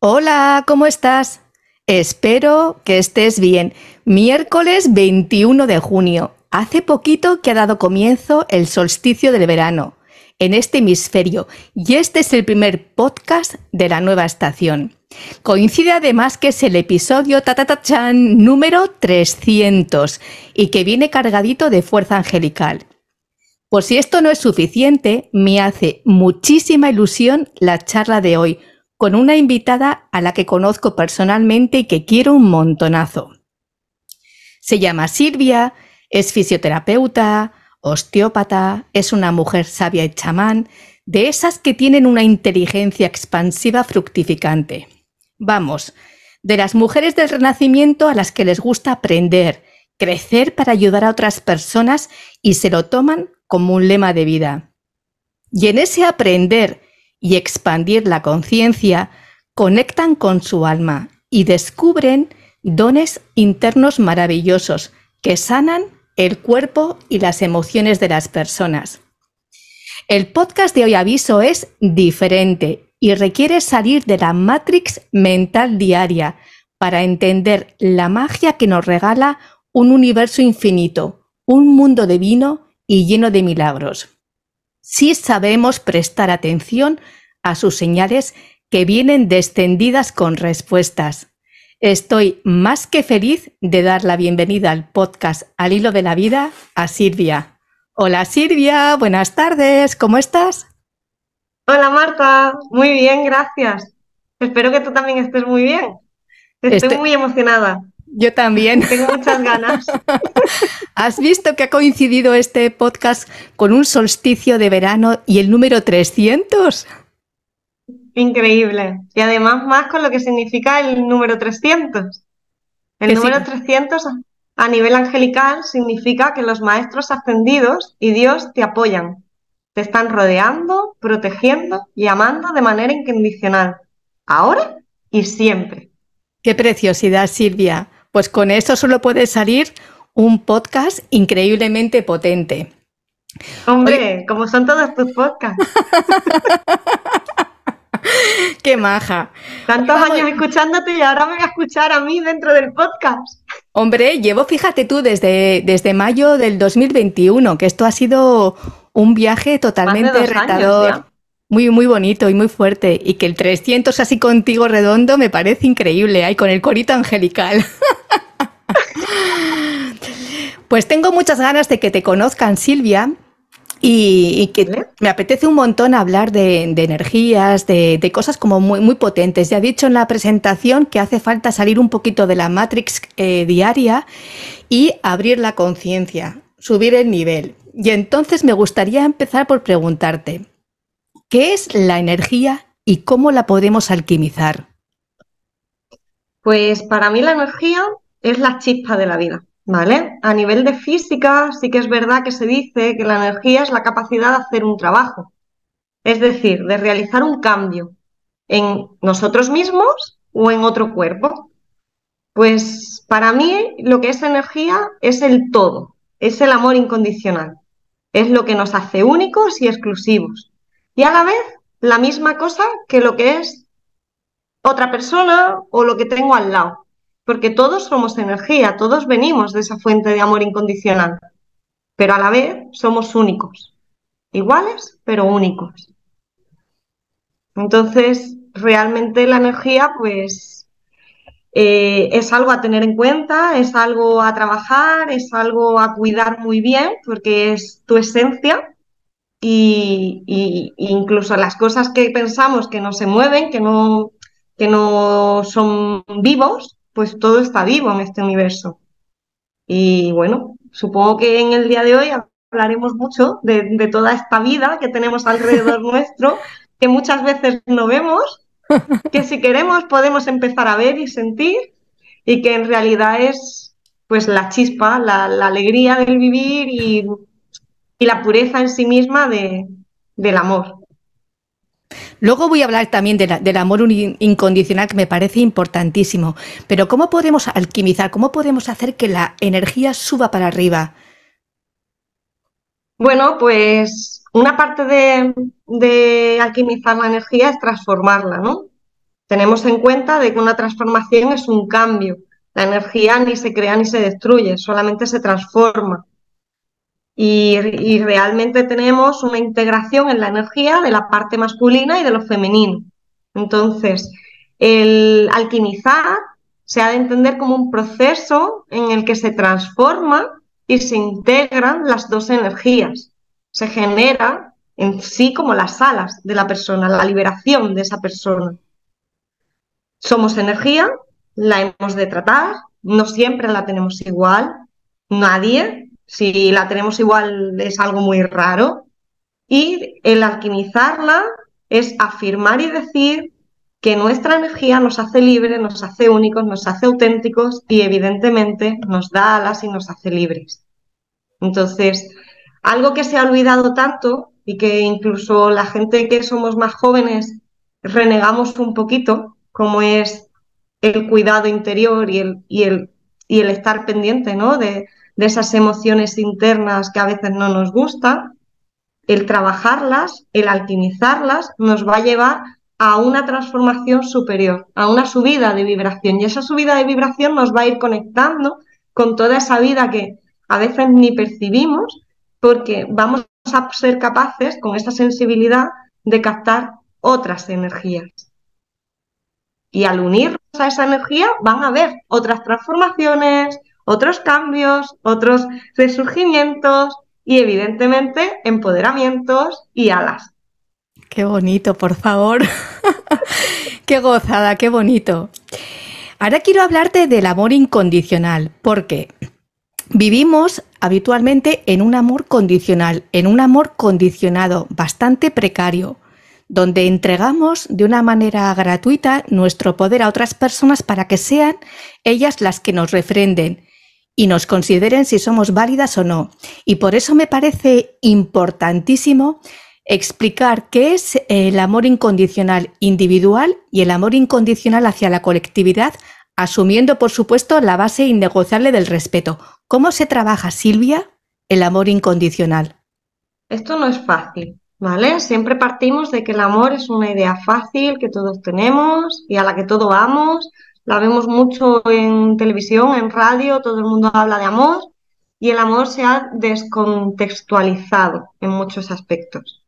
Hola, ¿cómo estás? Espero que estés bien. Miércoles 21 de junio. Hace poquito que ha dado comienzo el solsticio del verano en este hemisferio y este es el primer podcast de la nueva estación. Coincide además que es el episodio tatatachan número 300 y que viene cargadito de fuerza angelical. Por si esto no es suficiente, me hace muchísima ilusión la charla de hoy con una invitada a la que conozco personalmente y que quiero un montonazo. Se llama Silvia, es fisioterapeuta, osteópata, es una mujer sabia y chamán, de esas que tienen una inteligencia expansiva fructificante. Vamos, de las mujeres del Renacimiento a las que les gusta aprender, crecer para ayudar a otras personas y se lo toman como un lema de vida. Y en ese aprender y expandir la conciencia, conectan con su alma y descubren dones internos maravillosos que sanan el cuerpo y las emociones de las personas. El podcast de hoy aviso es diferente y requiere salir de la matrix mental diaria para entender la magia que nos regala un universo infinito, un mundo divino y lleno de milagros. Si sabemos prestar atención a sus señales que vienen descendidas con respuestas. Estoy más que feliz de dar la bienvenida al podcast Al Hilo de la Vida a Silvia. Hola Silvia, buenas tardes, ¿cómo estás? Hola Marta, muy bien, gracias. Espero que tú también estés muy bien. Estoy, muy emocionada. Yo también. Tengo muchas ganas. ¿Has visto que ha coincidido este podcast con un solsticio de verano y el número 300? Increíble. Y además más con lo que significa el número 300. El número 300 a nivel angelical significa que los maestros ascendidos y Dios te apoyan. Te están rodeando, protegiendo y amando de manera incondicional. Ahora y siempre. Qué preciosidad, Silvia. Pues con eso solo puede salir un podcast increíblemente potente. Hombre, como son todos tus podcasts. Qué maja. Tantos años escuchándote y ahora me voy a escuchar a mí dentro del podcast. Hombre, llevo, fíjate tú, desde, desde mayo del 2021, que esto ha sido un viaje totalmente retador. Muy, muy bonito y muy fuerte. Y que el 300 así contigo redondo me parece increíble, ahí con el corito angelical. pues tengo muchas ganas de que te conozcan, Silvia, y, que me apetece un montón hablar de, energías, de, cosas como muy, muy potentes. Ya he dicho en la presentación que hace falta salir un poquito de la matrix eh, diaria y abrir la conciencia, subir el nivel. Y entonces me gustaría empezar por preguntarte, ¿qué es la energía y cómo la podemos alquimizar? Pues para mí la energía es la chispa de la vida. ¿Vale? A nivel de física, sí que es verdad que se dice que la energía es la capacidad de hacer un trabajo, es decir, de realizar un cambio en nosotros mismos o en otro cuerpo. Pues para mí lo que es energía es el todo, es el amor incondicional, es lo que nos hace únicos y exclusivos. Y a la vez la misma cosa que lo que es otra persona o lo que tengo al lado porque todos somos energía, todos venimos de esa fuente de amor incondicional, pero a la vez somos únicos, iguales, pero únicos. Entonces, realmente la energía, pues, eh, es algo a tener en cuenta, es algo a trabajar, es algo a cuidar muy bien, porque es tu esencia. Y, y incluso las cosas que pensamos que no se mueven, que no, que no son vivos, pues todo está vivo en este universo. Y bueno, supongo que en el día de hoy hablaremos mucho de, toda esta vida que tenemos alrededor nuestro, que muchas veces no vemos, que si queremos podemos empezar a ver y sentir, y que en realidad es pues la chispa, la, alegría del vivir y, la pureza en sí misma del amor. Luego voy a hablar también del amor incondicional que me parece importantísimo. Pero ¿cómo podemos alquimizar? ¿Cómo podemos hacer que la energía suba para arriba? Bueno, pues una parte de, alquimizar la energía es transformarla, ¿no? tenemos en cuenta de que una transformación es un cambio. La energía ni se crea ni se destruye, solamente se transforma. Y, realmente tenemos una integración en la energía de la parte masculina y de lo femenino. Entonces, el alquimizar se ha de entender como un proceso en el que se transforma y se integran las dos energías. Se genera en sí como las alas de la persona, la liberación de esa persona. Somos energía, la hemos de tratar, no siempre la tenemos igual, nadie, si la tenemos igual es algo muy raro, y el alquimizarla es afirmar y decir que nuestra energía nos hace libres, nos hace únicos, nos hace auténticos y evidentemente nos da alas y nos hace libres. Entonces, algo que se ha olvidado tanto y que incluso la gente que somos más jóvenes renegamos un poquito, como es el cuidado interior y el, y el, y el estar pendiente ¿no? de, de esas emociones internas que a veces no nos gustan, el trabajarlas, el alquimizarlas, nos va a llevar a una transformación superior, a una subida de vibración. Y esa subida de vibración nos va a ir conectando con toda esa vida que a veces ni percibimos, porque vamos a ser capaces, con esa sensibilidad, de captar otras energías. Y al unirnos a esa energía van a haber otras transformaciones, otros cambios, otros resurgimientos y evidentemente empoderamientos y alas. Qué bonito, por favor. qué gozada, qué bonito. Ahora quiero hablarte del amor incondicional, porque Vivimos habitualmente en un amor condicional, en un amor condicionado, bastante precario, donde entregamos de una manera gratuita nuestro poder a otras personas para que sean ellas las que nos refrenden y nos consideren si somos válidas o no. Y por eso me parece importantísimo explicar qué es el amor incondicional individual y el amor incondicional hacia la colectividad asumiendo por supuesto la base innegociable del respeto. ¿Cómo se trabaja, Silvia, el amor incondicional? Esto no es fácil, ¿vale? Siempre partimos de que el amor es una idea fácil que todos tenemos y a la que todos vamos. La vemos mucho en televisión, en radio, todo el mundo habla de amor y el amor se ha descontextualizado en muchos aspectos.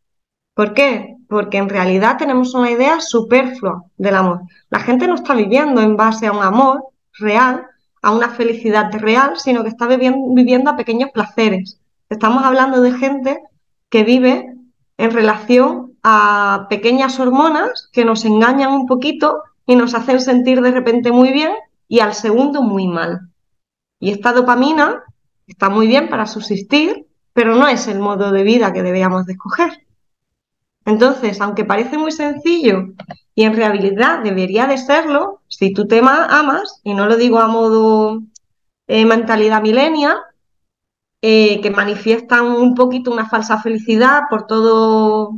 ¿Por qué? Porque en realidad tenemos una idea superflua del amor. La gente no está viviendo en base a un amor real, a una felicidad real, sino que está viviendo, a pequeños placeres. Estamos hablando de gente que vive en relación a pequeñas hormonas que nos engañan un poquito y nos hacen sentir de repente muy bien y al segundo muy mal. Y esta dopamina está muy bien para subsistir, pero no es el modo de vida que debíamos de escoger. Entonces, aunque parece muy sencillo y en realidad debería de serlo, si tú te amas, y no lo digo a modo eh, mentalidad milenia, eh, que manifiestan un poquito una falsa felicidad por todo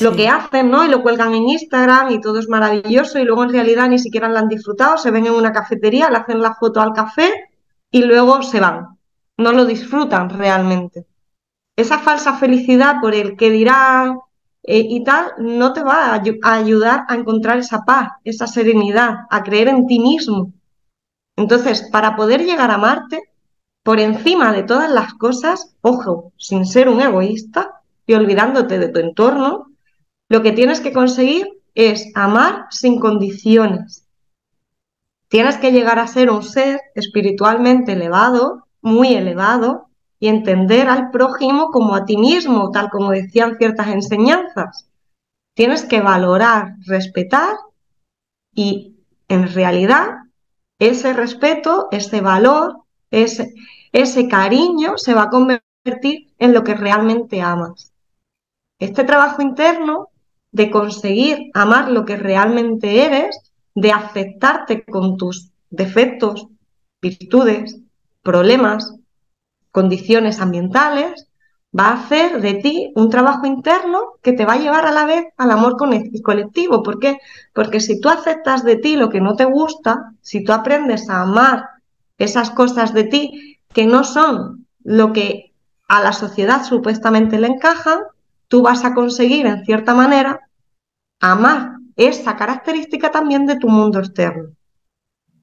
lo que hacen, ¿no? Y lo cuelgan en Instagram y todo es maravilloso y luego en realidad ni siquiera lo han disfrutado, se ven en una cafetería, le hacen la foto al café y luego se van. No lo disfrutan realmente. Esa falsa felicidad por el que dirán, eh, y tal, no te va a, ayudar a encontrar esa paz, esa serenidad, a creer en ti mismo. Entonces, para poder llegar a Marte, por encima de todas las cosas, ojo, sin ser un egoísta y olvidándote de tu entorno, lo que tienes que conseguir es amar sin condiciones. Tienes que llegar a ser un ser espiritualmente elevado, muy elevado, y entender al prójimo como a ti mismo, tal como decían ciertas enseñanzas. Tienes que valorar, respetar y en realidad ese respeto, ese valor, ese, ese cariño se va a convertir en lo que realmente amas. Este trabajo interno de conseguir amar lo que realmente eres, de aceptarte con tus defectos, virtudes, problemas, condiciones ambientales, va a hacer de ti un trabajo interno que te va a llevar a la vez al amor colectivo. ¿Por qué? Porque si tú aceptas de ti lo que no te gusta, si tú aprendes a amar esas cosas de ti que no son lo que a la sociedad supuestamente le encajan, tú vas a conseguir en cierta manera amar esa característica también de tu mundo externo.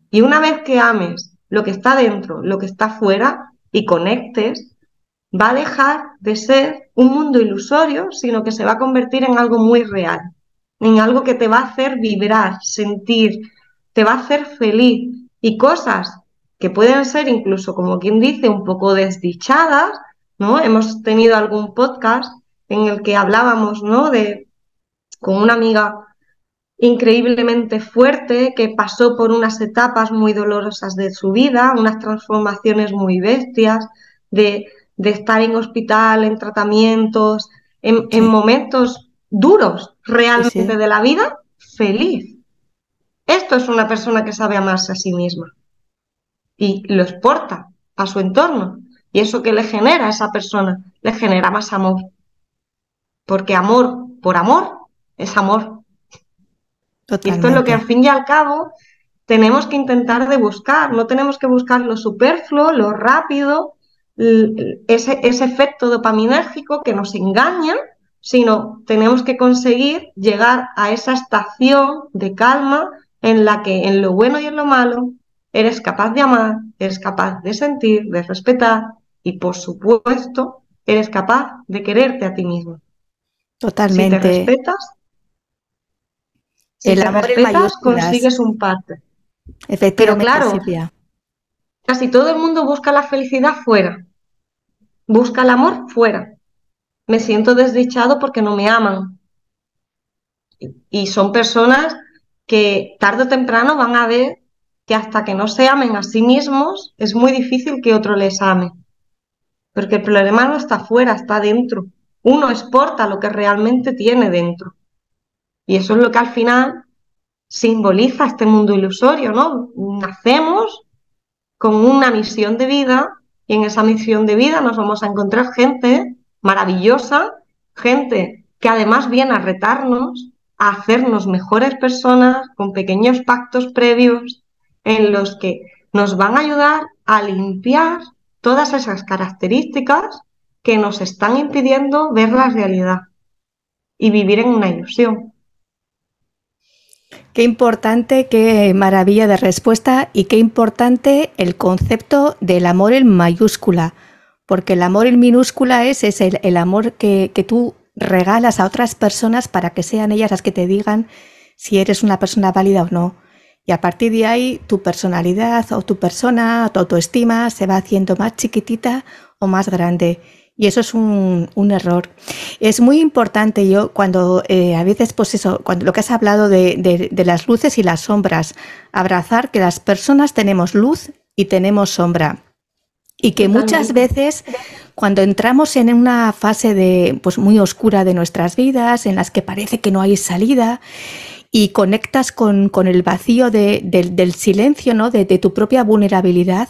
Y una vez que ames lo que está dentro, lo que está fuera y conectes, va a dejar de ser un mundo ilusorio, sino que se va a convertir en algo muy real, en algo que te va a hacer vibrar, sentir, te va a hacer feliz y cosas que pueden ser incluso, como quien dice, un poco desdichadas, ¿no? Hemos tenido algún podcast en el que hablábamos, ¿no? De con una amiga increíblemente fuerte que pasó por unas etapas muy dolorosas de su vida, unas transformaciones muy bestias, de, estar en hospital, en tratamientos, en, momentos duros realmente de la vida, feliz. Esto es una persona que sabe amarse a sí misma y lo exporta a su entorno. Y eso que le genera a esa persona, le genera más amor. Porque amor por amor es amor. Y esto es lo que al fin y al cabo tenemos que intentar de buscar. No tenemos que buscar lo superfluo, lo rápido, ese, ese efecto dopaminérgico que nos engaña, sino tenemos que conseguir llegar a esa estación de calma en la que en lo bueno y en lo malo eres capaz de amar, eres capaz de sentir, de respetar y por supuesto eres capaz de quererte a ti mismo. Totalmente. Si te respetas, si el amor respetas, consigues un parte. Pero claro, casi todo el mundo busca la felicidad fuera. Busca el amor fuera. Me siento desdichado porque no me aman. Y son personas que tarde o temprano van a ver que hasta que no se amen a sí mismos es muy difícil que otro les ame. Porque el problema no está fuera, está dentro. Uno exporta lo que realmente tiene dentro. Y eso es lo que al final simboliza este mundo ilusorio, ¿no? Nacemos con una misión de vida y en esa misión de vida nos vamos a encontrar gente maravillosa, gente que además viene a retarnos, a hacernos mejores personas con pequeños pactos previos en los que nos van a ayudar a limpiar todas esas características que nos están impidiendo ver la realidad y vivir en una ilusión. Qué importante, qué maravilla de respuesta y qué importante el concepto del amor en mayúscula, porque el amor en minúscula es, el, amor que, que, tú regalas a otras personas para que sean ellas las que te digan si eres una persona válida o no. Y a partir de ahí tu personalidad o tu persona, tu autoestima se va haciendo más chiquitita o más grande. Y eso es un, error. Es muy importante yo cuando eh, a veces, pues eso, cuando lo que has hablado de, las luces y las sombras, abrazar que las personas tenemos luz y tenemos sombra. Y que muchas veces cuando entramos en una fase de, pues muy oscura de nuestras vidas, en las que parece que no hay salida, y conectas con, el vacío del silencio, ¿no? de tu propia vulnerabilidad,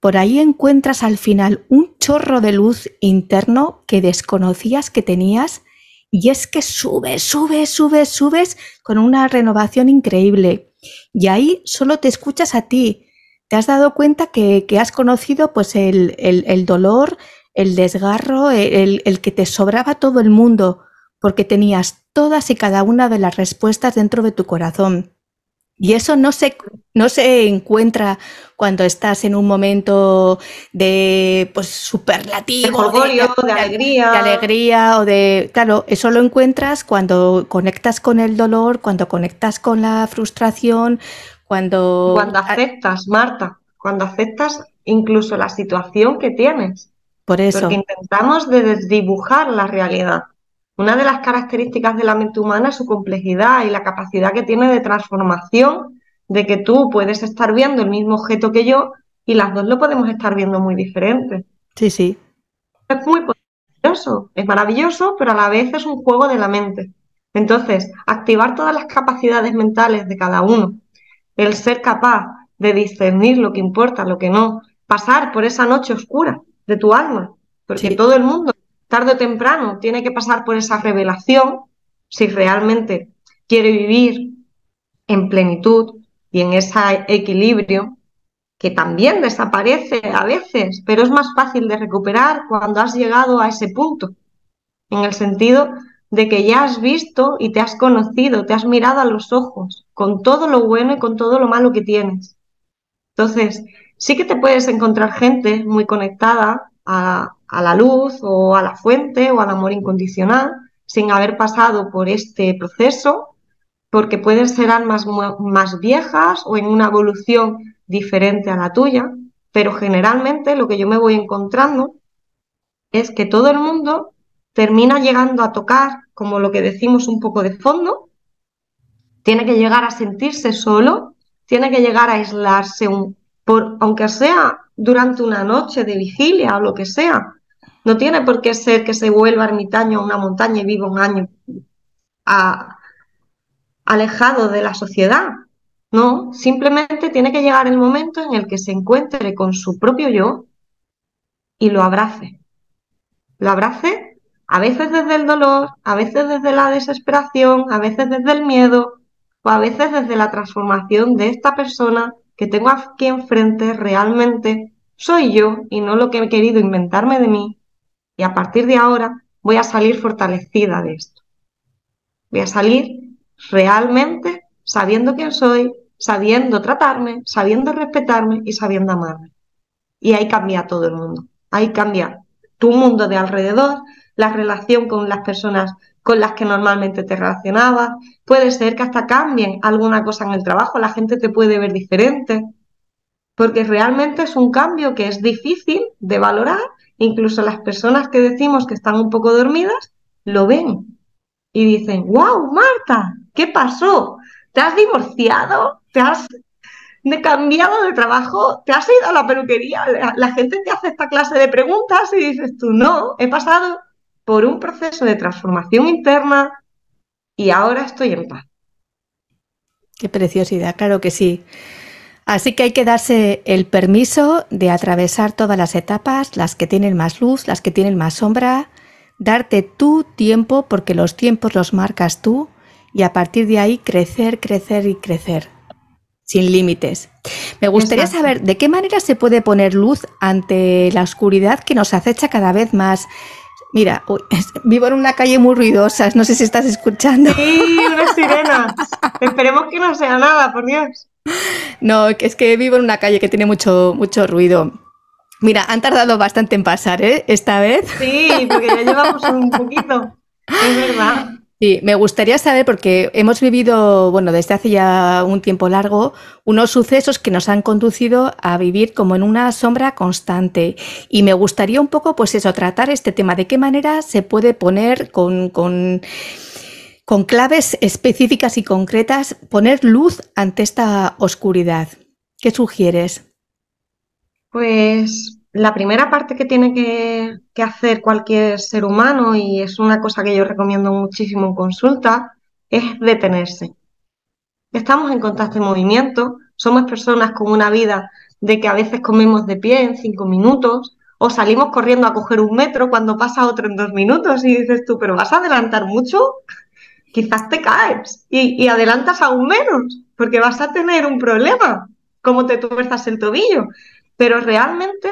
por ahí encuentras al final un chorro de luz interno que desconocías que tenías y es que subes, subes, subes, subes con una renovación increíble. Y ahí solo te escuchas a ti. Te has dado cuenta que, has conocido pues el, el, dolor, el desgarro, el, el que te sobraba todo el mundo, porque tenías todas y cada una de las respuestas dentro de tu corazón. Y eso no se, no se encuentra cuando estás en un momento de pues superlativo, de, de, alegría. De alegría o de. Claro, eso lo encuentras cuando conectas con el dolor, cuando conectas con la frustración, cuando. Cuando aceptas, Marta, cuando aceptas incluso la situación que tienes. Por eso. Porque intentamos de desdibujar la realidad. Una de las características de la mente humana es su complejidad y la capacidad que tiene de transformación, de que tú puedes estar viendo el mismo objeto que yo y las dos lo podemos estar viendo muy diferente. Sí, sí. Es muy maravilloso, es maravilloso, pero a la vez es un juego de la mente. Entonces, activar todas las capacidades mentales de cada uno, el ser capaz de discernir lo que importa, lo que no, pasar por esa noche oscura de tu alma, porque todo el mundo tarde o temprano tiene que pasar por esa revelación si realmente quiere vivir en plenitud y en ese equilibrio que también desaparece a veces, pero es más fácil de recuperar cuando has llegado a ese punto, en el sentido de que ya has visto y te has conocido, te has mirado a los ojos, con todo lo bueno y con todo lo malo que tienes. Entonces, sí que te puedes encontrar gente muy conectada a, la luz o a la fuente o al amor incondicional sin haber pasado por este proceso, porque pueden ser almas más viejas o en una evolución diferente a la tuya, pero generalmente lo que yo me voy encontrando es que todo el mundo termina llegando a tocar, como lo que decimos, un poco de fondo, tiene que llegar a sentirse solo, tiene que llegar a aislarse, por, aunque sea durante una noche de vigilia o lo que sea. No tiene por qué ser que se vuelva ermitaño a una montaña y viva un año alejado de la sociedad. No, simplemente tiene que llegar el momento en el que se encuentre con su propio yo y lo abrace. Lo abrace a veces desde el dolor, a veces desde la desesperación, a veces desde el miedo o a veces desde la transformación de esta persona que tengo aquí enfrente realmente soy yo y no lo que he querido inventarme de mí. Y a partir de ahora voy a salir fortalecida de esto. Voy a salir realmente sabiendo quién soy, sabiendo tratarme, sabiendo respetarme y sabiendo amarme. Y ahí cambia todo el mundo. Ahí cambia tu mundo de alrededor, la relación con las personas con las que normalmente te relacionabas. Puede ser que hasta cambien alguna cosa en el trabajo, la gente te puede ver diferente, porque realmente es un cambio que es difícil de valorar. Incluso las personas que decimos que están un poco dormidas lo ven y dicen, wow, Marta, ¿qué pasó? ¿Te has divorciado? ¿Te has cambiado de trabajo, te has ido a la peluquería, la, gente te hace esta clase de preguntas y dices tú, no, he pasado por un proceso de transformación interna y ahora estoy en paz. Qué preciosidad, claro que sí. Así que hay que darse el permiso de atravesar todas las etapas, las que tienen más luz, las que tienen más sombra, darte tu tiempo porque los tiempos los marcas tú y a partir de ahí crecer, crecer y crecer sin límites. Me gustaría saber de qué manera se puede poner luz ante la oscuridad que nos acecha cada vez más. Mira, vivo en una calle muy ruidosa, no sé si estás escuchando. Sí, una sirena. Esperemos que no sea nada, por Dios. No, es que vivo en una calle que tiene mucho, mucho ruido. Mira, han tardado bastante en pasar, ¿eh? Esta vez. Sí, porque ya llevamos un poquito. Es verdad. Sí, me gustaría saber, porque hemos vivido, bueno, desde hace ya un tiempo largo, unos sucesos que nos han conducido a vivir como en una sombra constante. Y me gustaría un poco, pues eso, tratar este tema, de qué manera se puede poner con, con, con claves específicas y concretas, poner luz ante esta oscuridad. ¿Qué sugieres? Pues la primera parte que tiene que, hacer cualquier ser humano, y es una cosa que yo recomiendo muchísimo en consulta, es detenerse. Estamos en constante movimiento, somos personas con una vida de que a veces comemos de pie en cinco minutos, o salimos corriendo a coger un metro cuando pasa otro en dos minutos y dices tú, pero vas a adelantar mucho, quizás te caes y, adelantas aún menos, porque vas a tener un problema, como te tuerzas el tobillo. Pero realmente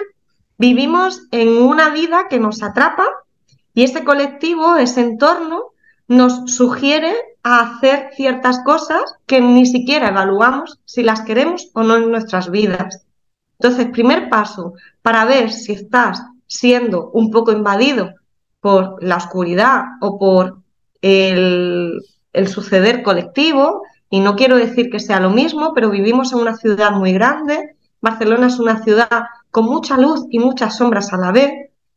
Vivimos en una vida que nos atrapa y ese colectivo, ese entorno, nos sugiere a hacer ciertas cosas que ni siquiera evaluamos si las queremos o no en nuestras vidas. Entonces, primer paso para ver si estás siendo un poco invadido por la oscuridad o por el, suceder colectivo, y no quiero decir que sea lo mismo, pero vivimos en una ciudad muy grande, Barcelona es una ciudad con mucha luz y muchas sombras a la vez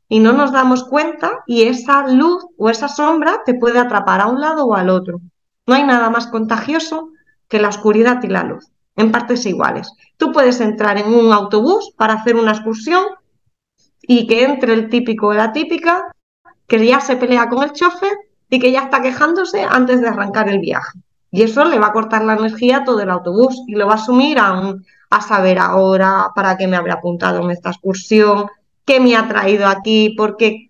y no nos damos cuenta y esa luz o esa sombra te puede atrapar a un lado o al otro. No hay nada más contagioso que la oscuridad y la luz, en partes iguales. Tú puedes entrar en un autobús para hacer una excursión y que entre el típico o la típica que ya se pelea con el chofer y que ya está quejándose antes de arrancar el viaje. Y eso le va a cortar la energía a todo el autobús y lo va a sumir a un, a saber ahora para qué me habré apuntado en esta excursión, qué me ha traído aquí, porque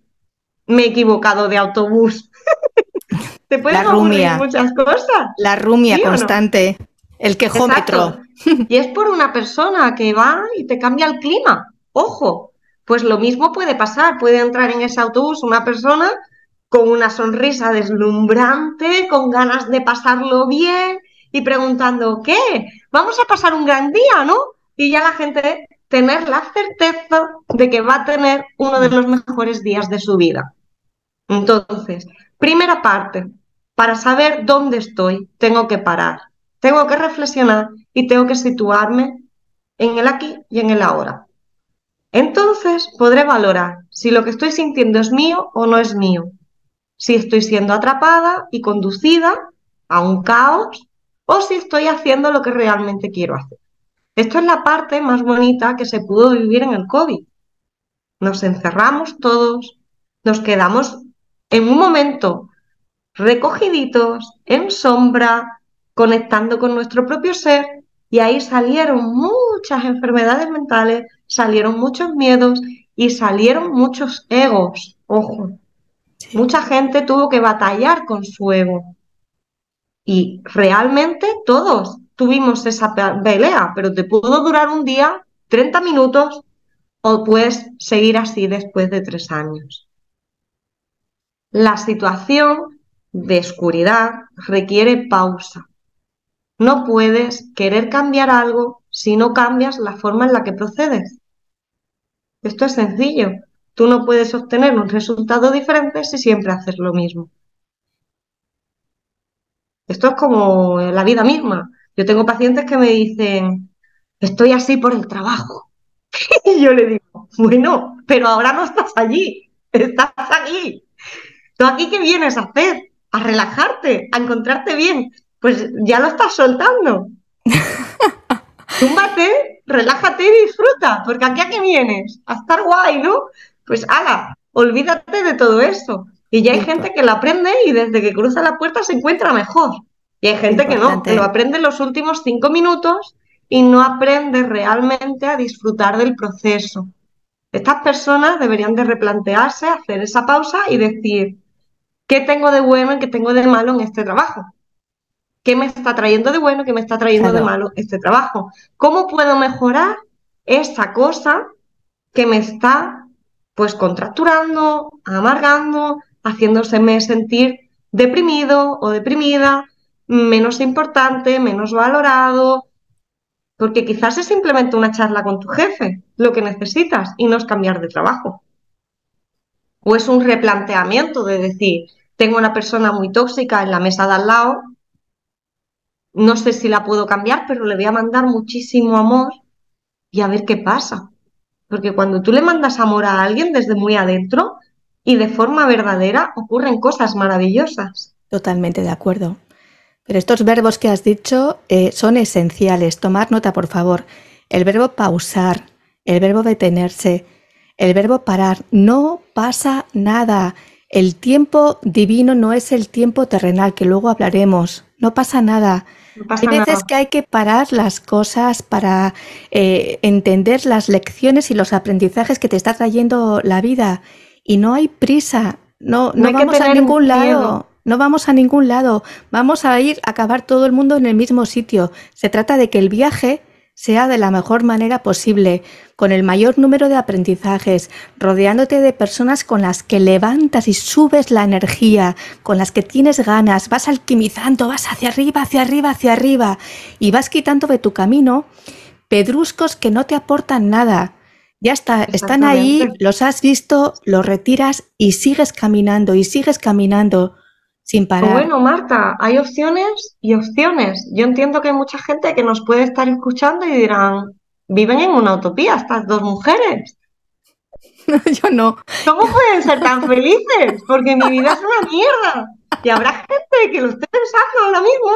me he equivocado de autobús. Te pueden la muchas cosas. La rumia constante, el quejómetro. Y es por una persona que va y te cambia el clima. Ojo, pues lo mismo puede pasar. Puede entrar en ese autobús una persona con una sonrisa deslumbrante, con ganas de pasarlo bien y preguntando, ¿qué? Vamos a pasar un gran día, ¿no? Y ya la gente tener la certeza de que va a tener uno de los mejores días de su vida. Entonces, primera parte, para saber dónde estoy, tengo que parar, tengo que reflexionar y tengo que situarme en el aquí y en el ahora. Entonces podré valorar si lo que estoy sintiendo es mío o no es mío, si estoy siendo atrapada y conducida a un caos o si estoy haciendo lo que realmente quiero hacer. Esto es la parte más bonita que se pudo vivir en el COVID. Nos encerramos todos, nos quedamos en un momento recogiditos, en sombra, conectando con nuestro propio ser y ahí salieron muchas enfermedades mentales, salieron muchos miedos y salieron muchos egos. Ojo, Mucha gente tuvo que batallar con su ego. Y realmente todos tuvimos esa pelea, pero te pudo durar un día, 30 minutos, o puedes seguir así después de tres años. La situación de oscuridad requiere pausa. No puedes querer cambiar algo si no cambias la forma en la que procedes. Esto es sencillo. Tú no puedes obtener un resultado diferente si siempre haces lo mismo. Esto es como la vida misma. Yo tengo pacientes que me dicen, estoy así por el trabajo. y yo le digo, bueno, pero ahora no estás allí, estás aquí. ¿Tú aquí qué vienes a hacer? A relajarte, a encontrarte bien. Pues ya lo estás soltando. Túmbate, relájate y disfruta, porque aquí a qué vienes, a estar guay, ¿no? Pues ala, olvídate de todo eso. Y ya hay gente que lo aprende y desde que cruza la puerta se encuentra mejor. Y hay gente que no, que lo aprende en los últimos cinco minutos y no aprende realmente a disfrutar del proceso. Estas personas deberían de replantearse, hacer esa pausa y decir, ¿qué tengo de bueno y qué tengo de malo en este trabajo? ¿Qué me está trayendo de bueno y qué me está trayendo de malo este trabajo? ¿Cómo puedo mejorar esa cosa que me está pues contracturando, amargando, haciéndoseme sentir deprimido o deprimida, menos importante, menos valorado, porque quizás es simplemente una charla con tu jefe lo que necesitas y no es cambiar de trabajo. O es un replanteamiento de decir, tengo una persona muy tóxica en la mesa de al lado, no sé si la puedo cambiar, pero le voy a mandar muchísimo amor y a ver qué pasa. Porque cuando tú le mandas amor a alguien desde muy adentro y de forma verdadera, ocurren cosas maravillosas. Totalmente de acuerdo. Pero estos verbos que has dicho eh, son esenciales. Tomar nota, por favor. El verbo pausar, el verbo detenerse, el verbo parar. No pasa nada. El tiempo divino no es el tiempo terrenal, que luego hablaremos. No pasa nada. Hay veces que hay que parar las cosas para eh, entender las lecciones y los aprendizajes que te está trayendo la vida. Y no hay prisa, no, no, vamos a ningún lado. No vamos a ningún lado. Vamos a ir a acabar todo el mundo en el mismo sitio. Se trata de que el viaje sea de la mejor manera posible, con el mayor número de aprendizajes, rodeándote de personas con las que levantas y subes la energía, con las que tienes ganas, vas alquimizando, vas hacia arriba, hacia arriba, hacia arriba, y vas quitando de tu camino pedruscos que no te aportan nada. Ya está, están ahí, los has visto, los retiras y sigues caminando y sigues caminando sin parar. Bueno, Marta, hay opciones y opciones. Yo entiendo que hay mucha gente que nos puede estar escuchando y dirán, viven en una utopía estas dos mujeres. yo no. ¿Cómo pueden ser tan felices? Porque mi vida es una mierda. Y habrá gente que lo esté pensando ahora mismo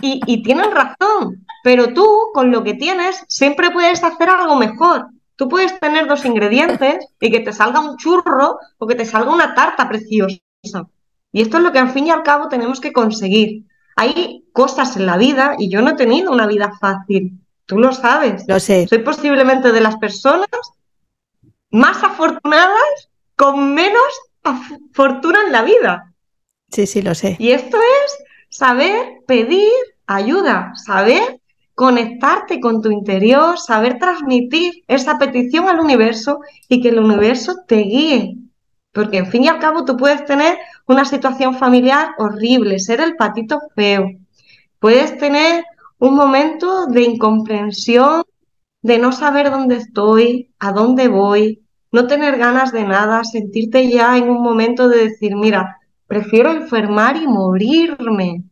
y, y tienen razón. Pero tú, con lo que tienes, siempre puedes hacer algo mejor. Tú puedes tener dos ingredientes y que te salga un churro o que te salga una tarta preciosa. Y esto es lo que al fin y al cabo tenemos que conseguir. Hay cosas en la vida y yo no he tenido una vida fácil. Tú lo sabes. Lo sé. Soy posiblemente de las personas más afortunadas con menos fortuna en la vida. Sí, sí, lo sé. Y esto es saber pedir ayuda, saber conectarte con tu interior, saber transmitir esa petición al universo y que el universo te guíe. Porque en fin y al cabo tú puedes tener una situación familiar horrible, ser el patito feo. Puedes tener un momento de incomprensión, de no saber dónde estoy, a dónde voy, no tener ganas de nada, sentirte ya en un momento de decir, mira, prefiero enfermar y morirme,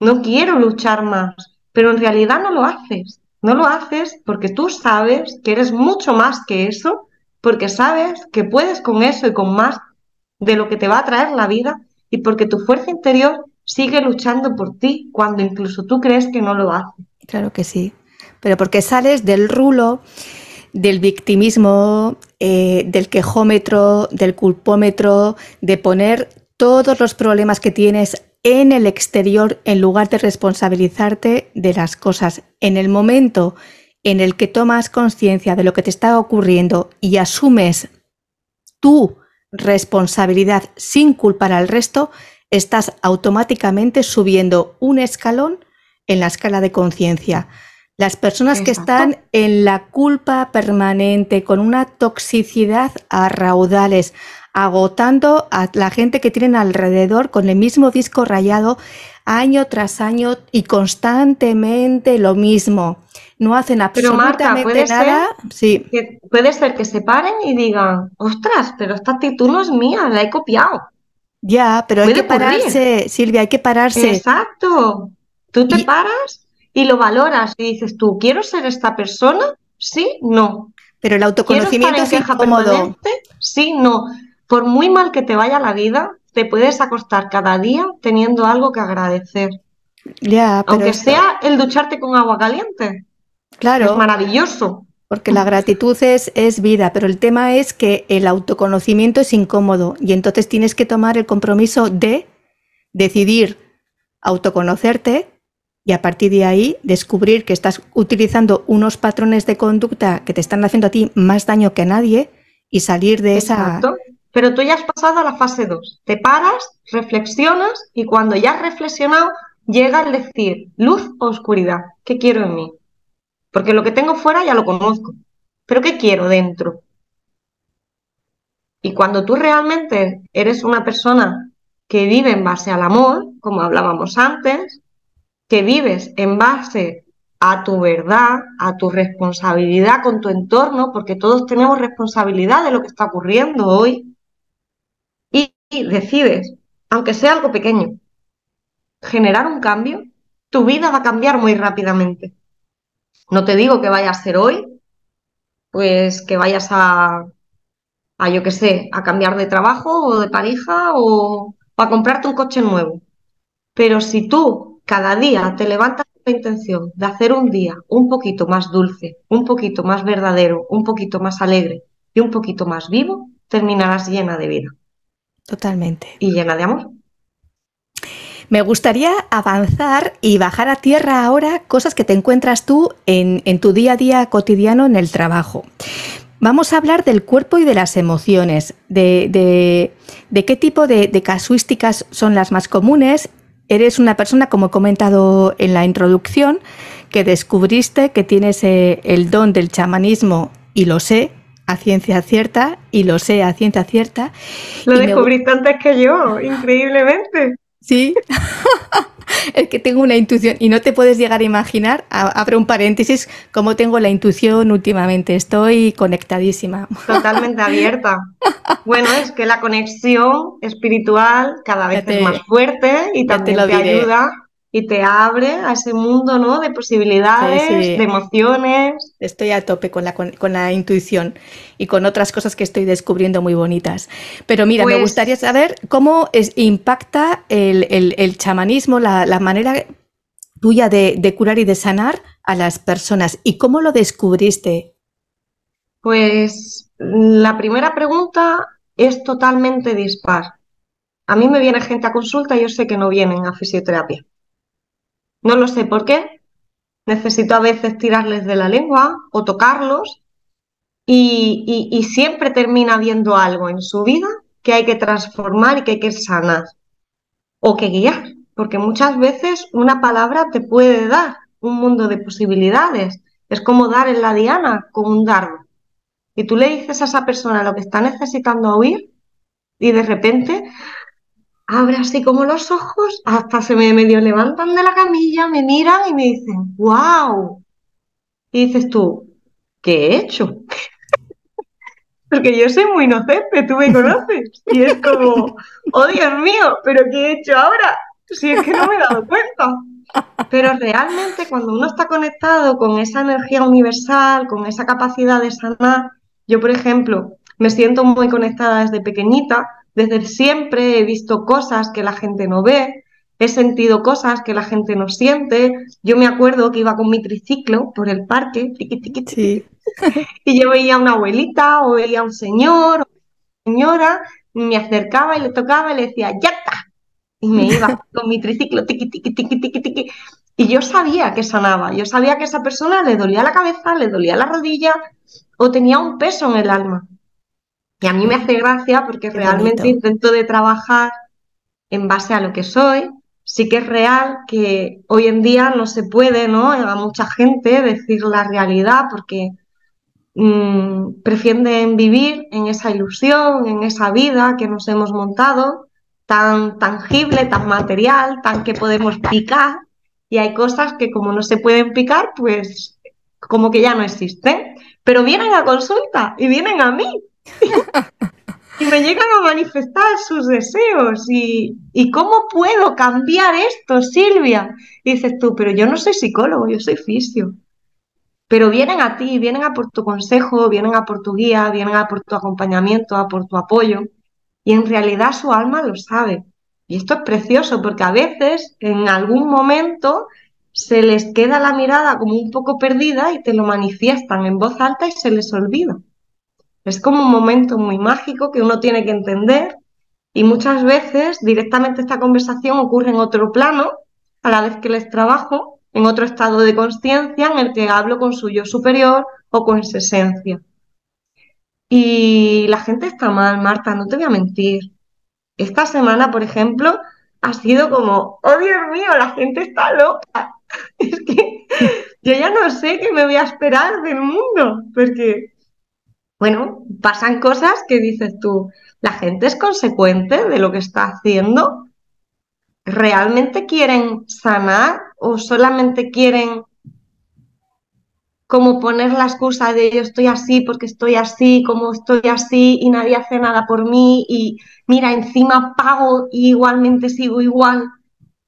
no quiero luchar más, pero en realidad no lo haces. No lo haces porque tú sabes que eres mucho más que eso, porque sabes que puedes con eso y con más de lo que te va a traer la vida y porque tu fuerza interior sigue luchando por ti cuando incluso tú crees que no lo hace. Claro que sí, pero porque sales del rulo, del victimismo, eh, del quejómetro, del culpómetro, de poner todos los problemas que tienes en el exterior en lugar de responsabilizarte de las cosas. En el momento en el que tomas conciencia de lo que te está ocurriendo y asumes tu responsabilidad sin culpar al resto, estás automáticamente subiendo un escalón en la escala de conciencia. Las personas que están en la culpa permanente, con una toxicidad a raudales, agotando a la gente que tienen alrededor con el mismo disco rayado año tras año y constantemente lo mismo. No hacen absolutamente nada. sí. puede ser que se paren y digan, ostras, pero esta actitud no es mía, la he copiado. Ya, pero hay que pararse, Silvia, hay que pararse. Exacto. Tú te paras y lo valoras y dices tú, ¿quiero ser esta persona? Sí, no. Pero el autoconocimiento es incómodo. Sí, no por muy mal que te vaya la vida, te puedes acostar cada día teniendo algo que agradecer. Ya, Aunque sea el ducharte con agua caliente. Claro. Es maravilloso. Porque la gratitud es, es vida, pero el tema es que el autoconocimiento es incómodo y entonces tienes que tomar el compromiso de decidir autoconocerte y a partir de ahí descubrir que estás utilizando unos patrones de conducta que te están haciendo a ti más daño que a nadie y salir de esa pero tú ya has pasado a la fase 2. Te paras, reflexionas y cuando ya has reflexionado llega el decir luz o oscuridad. ¿Qué quiero en mí? Porque lo que tengo fuera ya lo conozco. Pero ¿qué quiero dentro? Y cuando tú realmente eres una persona que vive en base al amor, como hablábamos antes, que vives en base a tu verdad, a tu responsabilidad con tu entorno, porque todos tenemos responsabilidad de lo que está ocurriendo hoy, decides, aunque sea algo pequeño, generar un cambio, tu vida va a cambiar muy rápidamente. No te digo que vaya a ser hoy, pues que vayas a, a yo qué sé, a cambiar de trabajo o de pareja o, o a comprarte un coche nuevo. Pero si tú cada día te levantas con la intención de hacer un día un poquito más dulce, un poquito más verdadero, un poquito más alegre y un poquito más vivo, terminarás llena de vida. Totalmente. Y llena de amor. Me gustaría avanzar y bajar a tierra ahora cosas que te encuentras tú en, tu día a día cotidiano en el trabajo. Vamos a hablar del cuerpo y de las emociones, de, qué tipo de, casuísticas son las más comunes. Eres una persona, como he comentado en la introducción, que descubriste que tienes eh, el don del chamanismo, y lo sé, a ciencia cierta y lo sé a ciencia cierta. Lo descubriste antes que yo, increíblemente. Sí, es que tengo una intuición y no te puedes llegar a imaginar, abro un paréntesis, cómo tengo la intuición últimamente. Estoy conectadísima. Totalmente abierta. Bueno, es que la conexión espiritual cada vez es más fuerte y también te, te ayuda y te abre a ese mundo ¿no? de posibilidades, de emociones. Estoy a tope con la, con, la intuición y con otras cosas que estoy descubriendo muy bonitas. Pero mira, me pues gustaría saber cómo es, impacta el, chamanismo, la, manera tuya de, de, curar y de sanar a las personas y cómo lo descubriste. Pues la primera pregunta es totalmente dispar. A mí me viene gente a consulta y yo sé que no vienen a fisioterapia. No lo sé por qué. Necesito a veces tirarles de la lengua o tocarlos y, siempre termina viendo algo en su vida que hay que transformar y que hay que sanar o que guiar, porque muchas veces una palabra te puede dar un mundo de posibilidades. Es como dar en la diana con un dardo. Y tú le dices a esa persona lo que está necesitando oír y de repente abre así como los ojos, hasta se me medio levantan de la camilla, me miran y me dicen, wow. Y dices tú, ¿qué he hecho? Porque yo soy muy inocente, tú me conoces. Y es como, oh Dios mío, ¿pero qué he hecho ahora? Si es que no me he dado cuenta. Pero realmente cuando uno está conectado con esa energía universal, con esa capacidad de sanar, yo por ejemplo me siento muy conectada desde pequeñita, desde siempre he visto cosas que la gente no ve, he sentido cosas que la gente no siente. Yo me acuerdo que iba con mi triciclo por el parque, y yo veía a una abuelita o veía a un señor o una señora, me acercaba y le tocaba y le decía, ¡ya está! Y me iba con mi triciclo, tiqui, tiqui, tiqui, tiqui, tiqui. Y yo sabía que sanaba, yo sabía que a esa persona le dolía la cabeza, le dolía la rodilla o tenía un peso en el alma. Y a mí me hace gracia porque realmente intento de trabajar en base a lo que soy. Sí que es real que hoy en día no se puede, ¿no? A mucha gente decir la realidad porque mmm, prefieren vivir en esa ilusión, en esa vida que nos hemos montado, tan tangible, tan material, tan que podemos picar. Y hay cosas que como no se pueden picar, pues como que ya no existen. Pero vienen a consulta y vienen a mí y me llegan a manifestar sus deseos y, cómo puedo cambiar esto, Silvia. Y dices tú, pero yo no soy psicólogo, yo soy fisio. Pero vienen a ti, vienen a por tu consejo, vienen a por tu guía, vienen a por tu acompañamiento, a por tu apoyo. Y en realidad su alma lo sabe. Y esto es precioso porque a veces, en algún momento, se les queda la mirada como un poco perdida y te lo manifiestan en voz alta y se les olvida. Es como un momento muy mágico que uno tiene que entender y muchas veces directamente esta conversación ocurre en otro plano, a la vez que les trabajo, en otro estado de conciencia en el que hablo con su yo superior o con su esencia. Y la gente está mal, Marta, no te voy a mentir. Esta semana, por ejemplo, ha sido como, oh Dios mío, la gente está loca. Es que yo ya no sé qué me voy a esperar del mundo, porque bueno, pasan cosas que dices tú, la gente es consecuente de lo que está haciendo. ¿Realmente quieren sanar o solamente quieren como poner la excusa de yo estoy así porque estoy así, como estoy así y nadie hace nada por mí y mira, encima pago y igualmente sigo igual?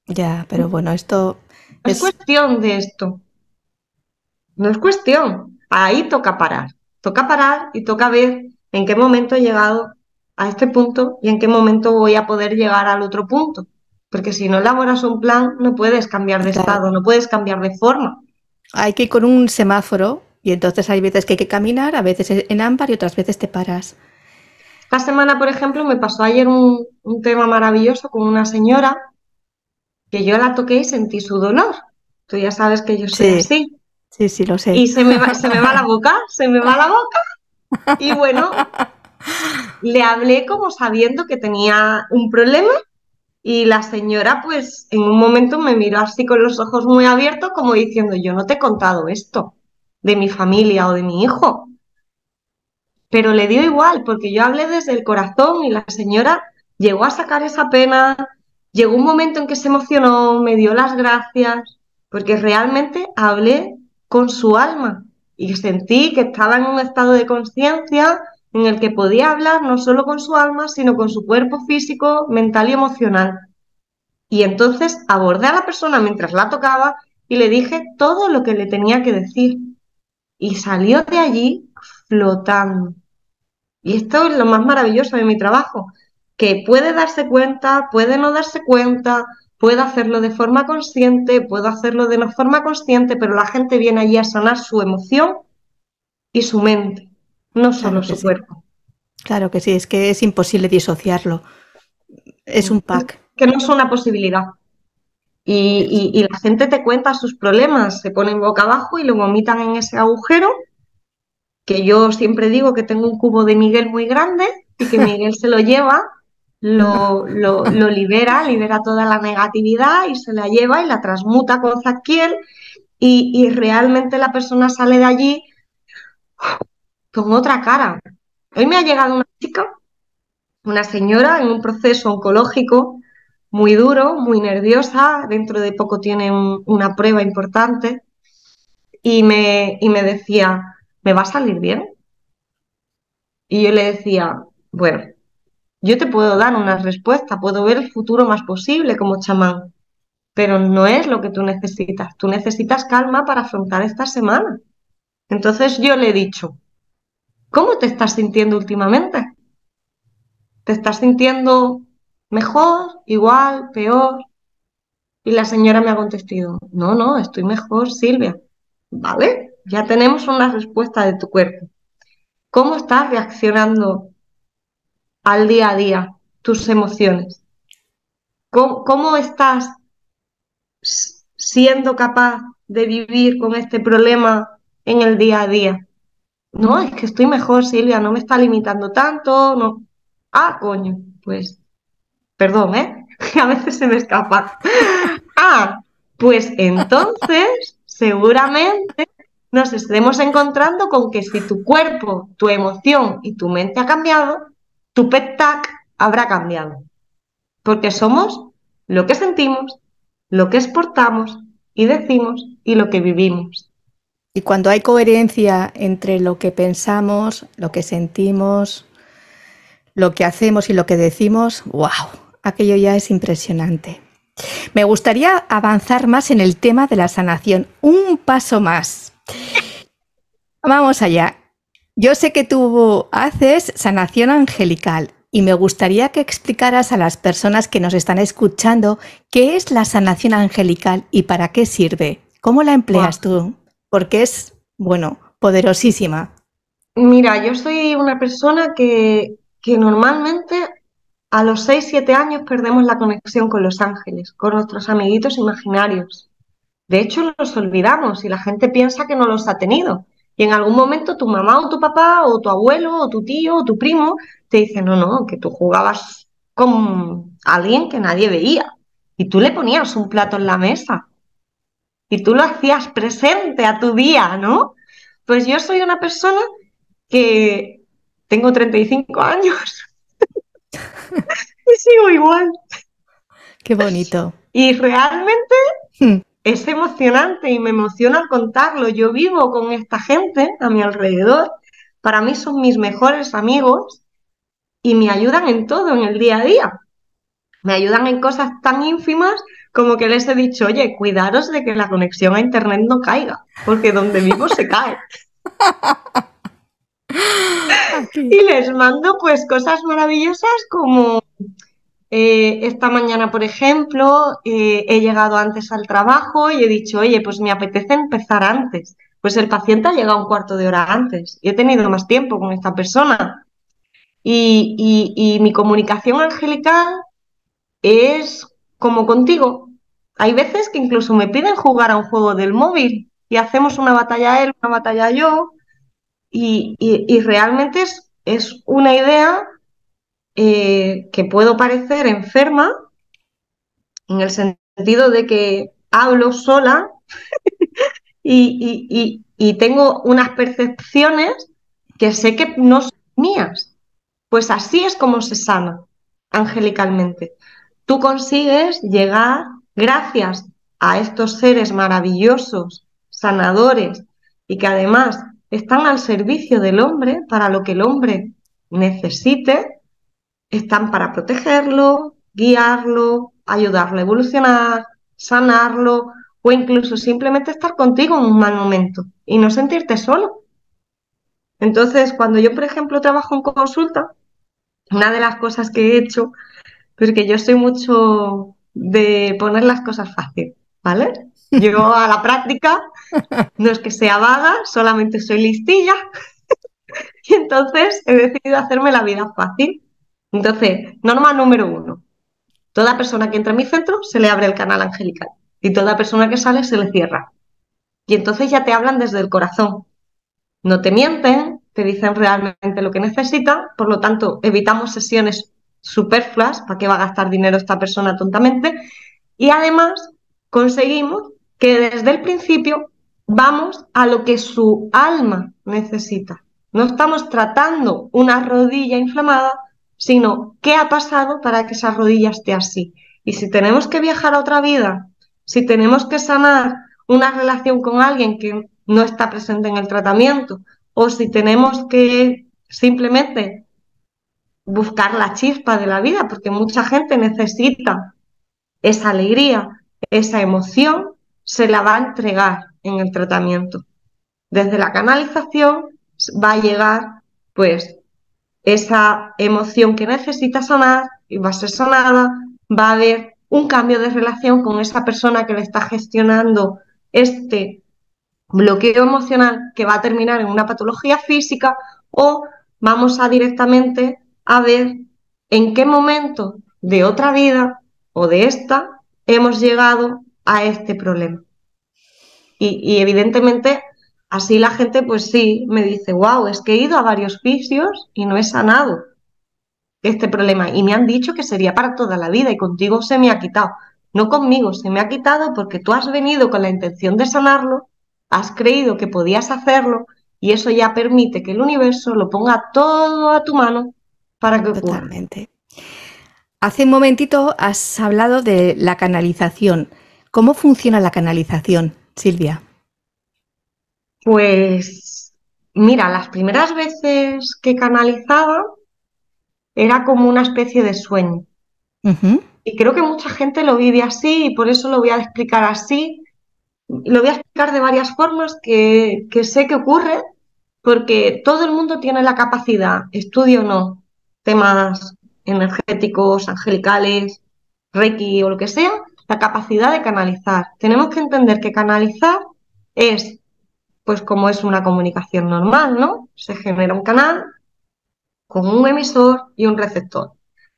Ya, pero bueno, esto es... es cuestión de esto. No es cuestión. Ahí toca parar. Toca parar y toca ver en qué momento he llegado a este punto y en qué momento voy a poder llegar al otro punto. Porque si no elaboras un plan, no puedes cambiar de estado, no puedes cambiar de forma. Hay que ir con un semáforo y entonces hay veces que hay que caminar, a veces en ámbar y otras veces te paras. Esta semana, por ejemplo, me pasó ayer un, tema maravilloso con una señora que yo la toqué y sentí su dolor. Tú ya sabes que yo soy así. Sí, sí, lo sé. Y se me, va, se me va la boca, se me va la boca. Y bueno, le hablé como sabiendo que tenía un problema y la señora pues en un momento me miró así con los ojos muy abiertos como diciendo, yo no te he contado esto de mi familia o de mi hijo. Pero le dio igual porque yo hablé desde el corazón y la señora llegó a sacar esa pena, llegó un momento en que se emocionó, me dio las gracias, porque realmente hablé con su alma y sentí que estaba en un estado de conciencia en el que podía hablar no solo con su alma, sino con su cuerpo físico, mental y emocional. Y entonces abordé a la persona mientras la tocaba y le dije todo lo que le tenía que decir. Y salió de allí flotando. Y esto es lo más maravilloso de mi trabajo, que puede darse cuenta, puede no darse cuenta, Puedo hacerlo de forma consciente, puedo hacerlo de no forma consciente, pero la gente viene allí a sanar su emoción y su mente, no solo su cuerpo. Claro que sí, es que es imposible disociarlo. Es un pack. Que no es una posibilidad. Y, y, la gente te cuenta sus problemas, se ponen boca abajo y lo vomitan en ese agujero, que yo siempre digo que tengo un cubo de Miguel muy grande y que Miguel se lo lleva lo, lo, libera, libera toda la negatividad y se la lleva y la transmuta con Zadkiel y, y realmente la persona sale de allí con otra cara. Hoy me ha llegado una chica, una señora en un proceso oncológico muy duro, muy nerviosa, dentro de poco tiene una prueba importante y me, y me decía, ¿me va a salir bien? Y yo le decía, bueno, yo te puedo dar una respuesta, puedo ver el futuro más posible como chamán, pero no es lo que tú necesitas. Tú necesitas calma para afrontar esta semana. Entonces yo le he dicho, ¿cómo te estás sintiendo últimamente? ¿Te estás sintiendo mejor, igual, peor? Y la señora me ha contestado, no, no, estoy mejor, Silvia. Vale, ya tenemos una respuesta de tu cuerpo. ¿Cómo estás reaccionando al día a día tus emociones? ¿Cómo, estás siendo capaz de vivir con este problema en el día a día? No, es que estoy mejor, Silvia, no me está limitando tanto, no. Ah, coño, pues, perdón, ¿eh? a veces se me escapa. Ah, pues entonces, seguramente nos estemos encontrando con que si tu cuerpo, tu emoción y tu mente ha cambiado, tu pet-tac habrá cambiado. Porque somos lo que sentimos, lo que exportamos y decimos y lo que vivimos. Y cuando hay coherencia entre lo que pensamos, lo que sentimos, lo que hacemos y lo que decimos, wow, aquello ya es impresionante. Me gustaría avanzar más en el tema de la sanación, un paso más. Vamos allá. Yo sé que tú haces sanación angelical y me gustaría que explicaras a las personas que nos están escuchando qué es la sanación angelical y para qué sirve. ¿Cómo la empleas tú? Porque es, bueno, poderosísima. Mira, yo soy una persona que, que normalmente a los 6-7 años perdemos la conexión con los ángeles, con nuestros amiguitos imaginarios. De hecho, los olvidamos y la gente piensa que no los ha tenido. Y en algún momento tu mamá o tu papá o tu abuelo o tu tío o tu primo te dice, no, no, que tú jugabas con alguien que nadie veía. Y tú le ponías un plato en la mesa. Y tú lo hacías presente a tu día, ¿no? Pues yo soy una persona que tengo 35 años y sigo igual. Qué bonito. Y realmente hmm. Es emocionante y me emociona contarlo. Yo vivo con esta gente a mi alrededor. Para mí son mis mejores amigos y me ayudan en todo, en el día a día. Me ayudan en cosas tan ínfimas como que les he dicho, oye, cuidaros de que la conexión a Internet no caiga, porque donde vivo se cae. y les mando pues cosas maravillosas como eh, esta mañana, por ejemplo, eh, he llegado antes al trabajo y he dicho, oye, pues me apetece empezar antes. Pues el paciente ha llegado un cuarto de hora antes y he tenido más tiempo con esta persona. Y, mi comunicación angelical es como contigo. Hay veces que incluso me piden jugar a un juego del móvil y hacemos una batalla él, una batalla yo. Y, realmente es, es una idea eh, que puedo parecer enferma en el sentido de que hablo sola y, tengo unas percepciones que sé que no son mías. Pues así es como se sana angelicalmente. Tú consigues llegar, gracias a estos seres maravillosos, sanadores, y que además están al servicio del hombre para lo que el hombre necesite, están para protegerlo, guiarlo, ayudarlo a evolucionar, sanarlo o incluso simplemente estar contigo en un mal momento y no sentirte solo. Entonces, cuando yo, por ejemplo, trabajo en consulta, una de las cosas que he hecho, porque yo soy mucho de poner las cosas fácil, ¿vale? Yo a la práctica no es que sea vaga, solamente soy listilla. y entonces he decidido hacerme la vida fácil. Entonces, norma número uno. Toda persona que entra en mi centro se le abre el canal angelical y toda persona que sale se le cierra. Y entonces ya te hablan desde el corazón. No te mienten, te dicen realmente lo que necesitan, por lo tanto evitamos sesiones superfluas, ¿para qué va a gastar dinero esta persona tontamente? Y además conseguimos que desde el principio vamos a lo que su alma necesita. No estamos tratando una rodilla inflamada, sino qué ha pasado para que esa rodilla esté así. Y si tenemos que viajar a otra vida, si tenemos que sanar una relación con alguien que no está presente en el tratamiento, o si tenemos que simplemente buscar la chispa de la vida, porque mucha gente necesita esa alegría, esa emoción, se la va a entregar en el tratamiento. Desde la canalización va a llegar, pues, esa emoción que necesita sanar y va a ser sanada, va a haber un cambio de relación con esa persona que le está gestionando este bloqueo emocional que va a terminar en una patología física o vamos a directamente a ver en qué momento de otra vida o de esta hemos llegado a este problema. Y, evidentemente así la gente pues sí me dice, wow, es que he ido a varios fisios y no he sanado este problema. Y me han dicho que sería para toda la vida y contigo se me ha quitado. No conmigo, se me ha quitado porque tú has venido con la intención de sanarlo, has creído que podías hacerlo y eso ya permite que el universo lo ponga todo a tu mano para que ocurra. Totalmente. Hace un momentito has hablado de la canalización. ¿Cómo funciona la canalización, Silvia? Pues mira, las primeras veces que canalizaba era como una especie de sueño. Y creo que mucha gente lo vive así y por eso lo voy a explicar así. Lo voy a explicar de varias formas que, que sé que ocurre, porque todo el mundo tiene la capacidad, estudio o no, temas energéticos, angelicales, reiki o lo que sea, la capacidad de canalizar. Tenemos que entender que canalizar es, pues como es una comunicación normal, ¿no? Se genera un canal con un emisor y un receptor.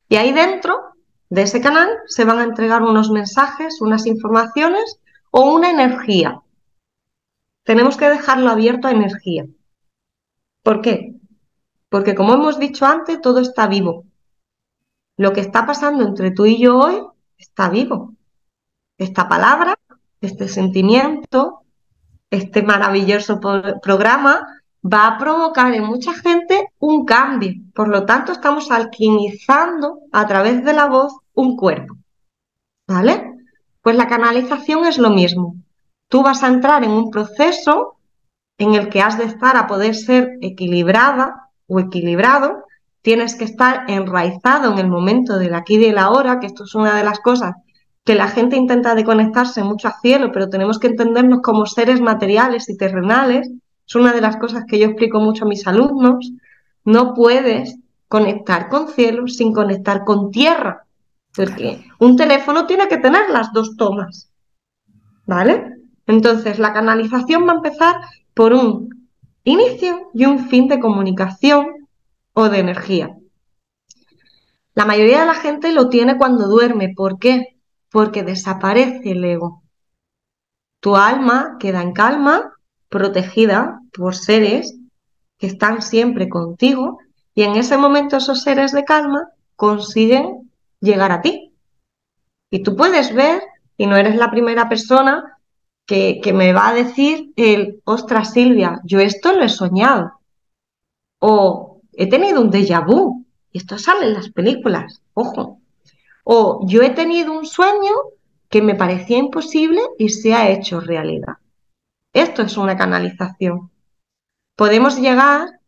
Y ahí dentro de ese canal se van a entregar unos mensajes, unas informaciones o una energía. Tenemos que dejarlo abierto a energía. ¿Por qué? Porque como hemos dicho antes, todo está vivo. Lo que está pasando entre tú y yo hoy está vivo. Esta palabra, este sentimiento, este maravilloso programa va a provocar en mucha gente un cambio. Por lo tanto, estamos alquimizando a través de la voz un cuerpo. ¿Vale? Pues la canalización es lo mismo. Tú vas a entrar en un proceso en el que has de estar a poder ser equilibrada o equilibrado, tienes que estar enraizado en el momento del aquí y del ahora, que esto es una de las cosas que la gente intenta de conectarse mucho al cielo, pero tenemos que entendernos como seres materiales y terrenales es una de las cosas que yo explico mucho a mis alumnos. No puedes conectar con cielo sin conectar con tierra, porque un teléfono tiene que tener las dos tomas. ¿Vale? Entonces, la canalización va a empezar por un inicio y un fin de comunicación o de energía. La mayoría de la gente lo tiene cuando duerme. ¿Por qué? Porque desaparece el ego. Tu alma queda en calma protegida por seres que están siempre contigo y en ese momento esos seres de calma consiguen llegar a ti. Y tú puedes ver, y no eres la primera persona que, que me va a decir el, ostras Silvia, yo esto lo he soñado. O he tenido un déjà vu, y esto sale en las películas, ojo. O yo he tenido un sueño que me parecía imposible y se ha hecho realidad. Esto es una canalización. Podemos llegar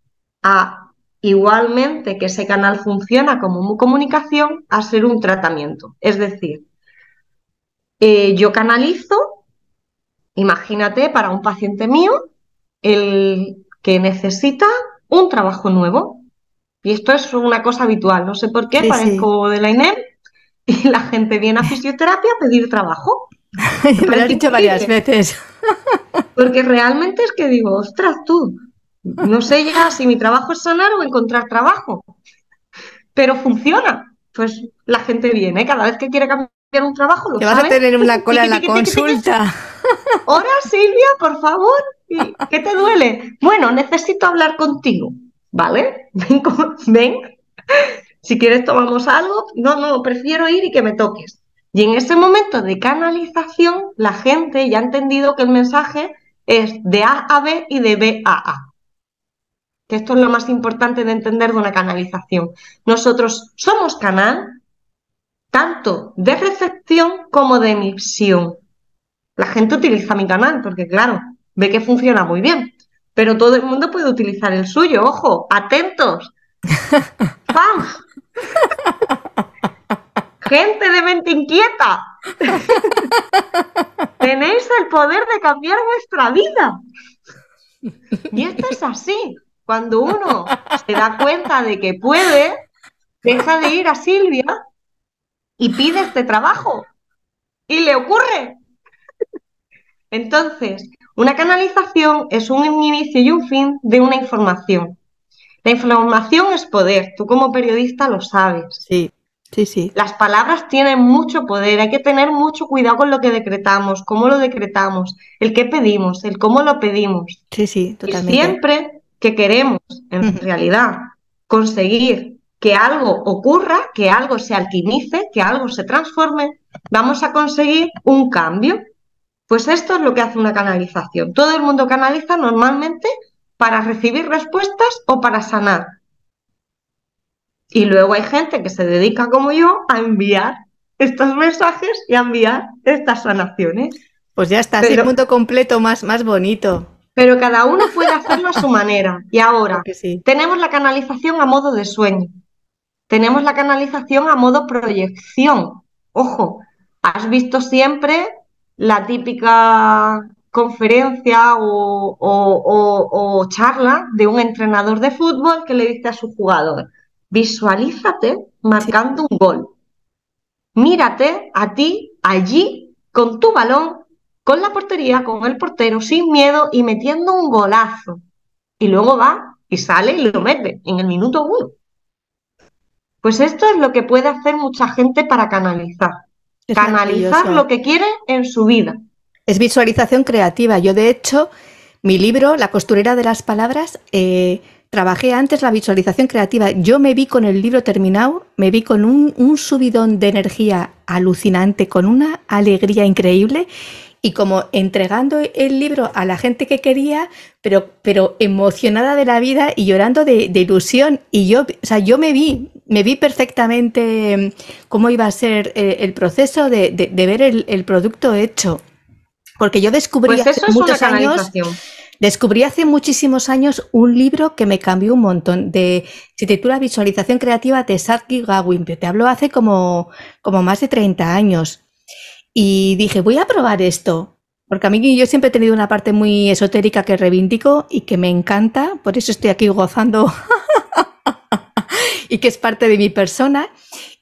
a, igualmente que ese canal funciona como comunicación, a ser un tratamiento. Es decir, eh, yo canalizo, imagínate, para un paciente mío, el que necesita un trabajo nuevo. Y esto es una cosa habitual, no sé por qué, parezco de la INEM y la gente viene a fisioterapia a pedir trabajo. Me lo has dicho varias veces. Porque realmente es que digo, ostras, tú, no sé ya si mi trabajo es sanar o encontrar trabajo, pero funciona. Pues la gente viene, cada vez que quiere cambiar un trabajo, lo Te vas a tener una cola en la consulta. Hola Silvia, por favor, ¿qué te duele? Bueno, necesito hablar contigo, ¿vale? Ven, ven. Si quieres tomamos algo. No, no, prefiero ir y que me toques. Y en ese momento de canalización, la gente ya ha entendido que el mensaje es de A a B y de B a A. Que esto es lo más importante de entender de una canalización. Nosotros somos canal, tanto de recepción como de emisión. La gente utiliza mi canal porque, claro, ve que funciona muy bien, pero todo el mundo puede utilizar el suyo. Ojo, atentos. ¡Pam! Gente de mente inquieta. Tenéis el poder de cambiar vuestra vida. Y esto es así. Cuando uno se da cuenta de que puede, deja de ir a Silvia y pide este trabajo. Y le ocurre. Entonces, una canalización es un inicio y un fin de una información. La información es poder, tú como periodista lo sabes. Sí, sí, sí. Las palabras tienen mucho poder, hay que tener mucho cuidado con lo que decretamos, cómo lo decretamos, el qué pedimos, el cómo lo pedimos. Sí, sí, totalmente. Y siempre que queremos, en realidad, conseguir que algo ocurra, que algo se alquimice, que algo se transforme, vamos a conseguir un cambio. Pues esto es lo que hace una canalización. Todo el mundo canaliza normalmente para recibir respuestas o para sanar. Y luego hay gente que se dedica, como yo, a enviar estos mensajes y a enviar estas sanaciones. Pues ya está, así el mundo completo más, más bonito. Pero cada uno puede hacerlo a su manera. Y ahora, tenemos la canalización a modo de sueño. Tenemos la canalización a modo proyección. Ojo, has visto siempre la típica conferencia o, charla de un entrenador de fútbol que le dice a su jugador, visualízate marcando un gol. Mírate a ti allí con tu balón, con la portería, con el portero, sin miedo y metiendo un golazo. Y luego va y sale y lo mete en el minuto uno. Pues esto es lo que puede hacer mucha gente para canalizar. canalizar lo que quiere en su vida. Es visualización creativa. Yo, de hecho, mi libro, La costurera de las palabras, eh, trabajé antes la visualización creativa. Yo me vi con el libro terminado, me vi con un, subidón de energía alucinante, con una alegría increíble y como entregando el libro a la gente que quería, pero, pero emocionada de la vida y llorando de, ilusión. Y yo, o sea, yo me vi, me vi perfectamente mm, cómo iba a ser eh, el proceso de, ver el, producto hecho. Porque yo descubrí pues hace muchos años. Descubrí hace muchísimos años un libro que me cambió un montón. De, se titula Visualización Creativa de Sadki Gawin. Te hablo hace como, como más de 30 años. Y dije, voy a probar esto, porque a mí yo siempre he tenido una parte muy esotérica que reivindico y que me encanta, por eso estoy aquí gozando y que es parte de mi persona.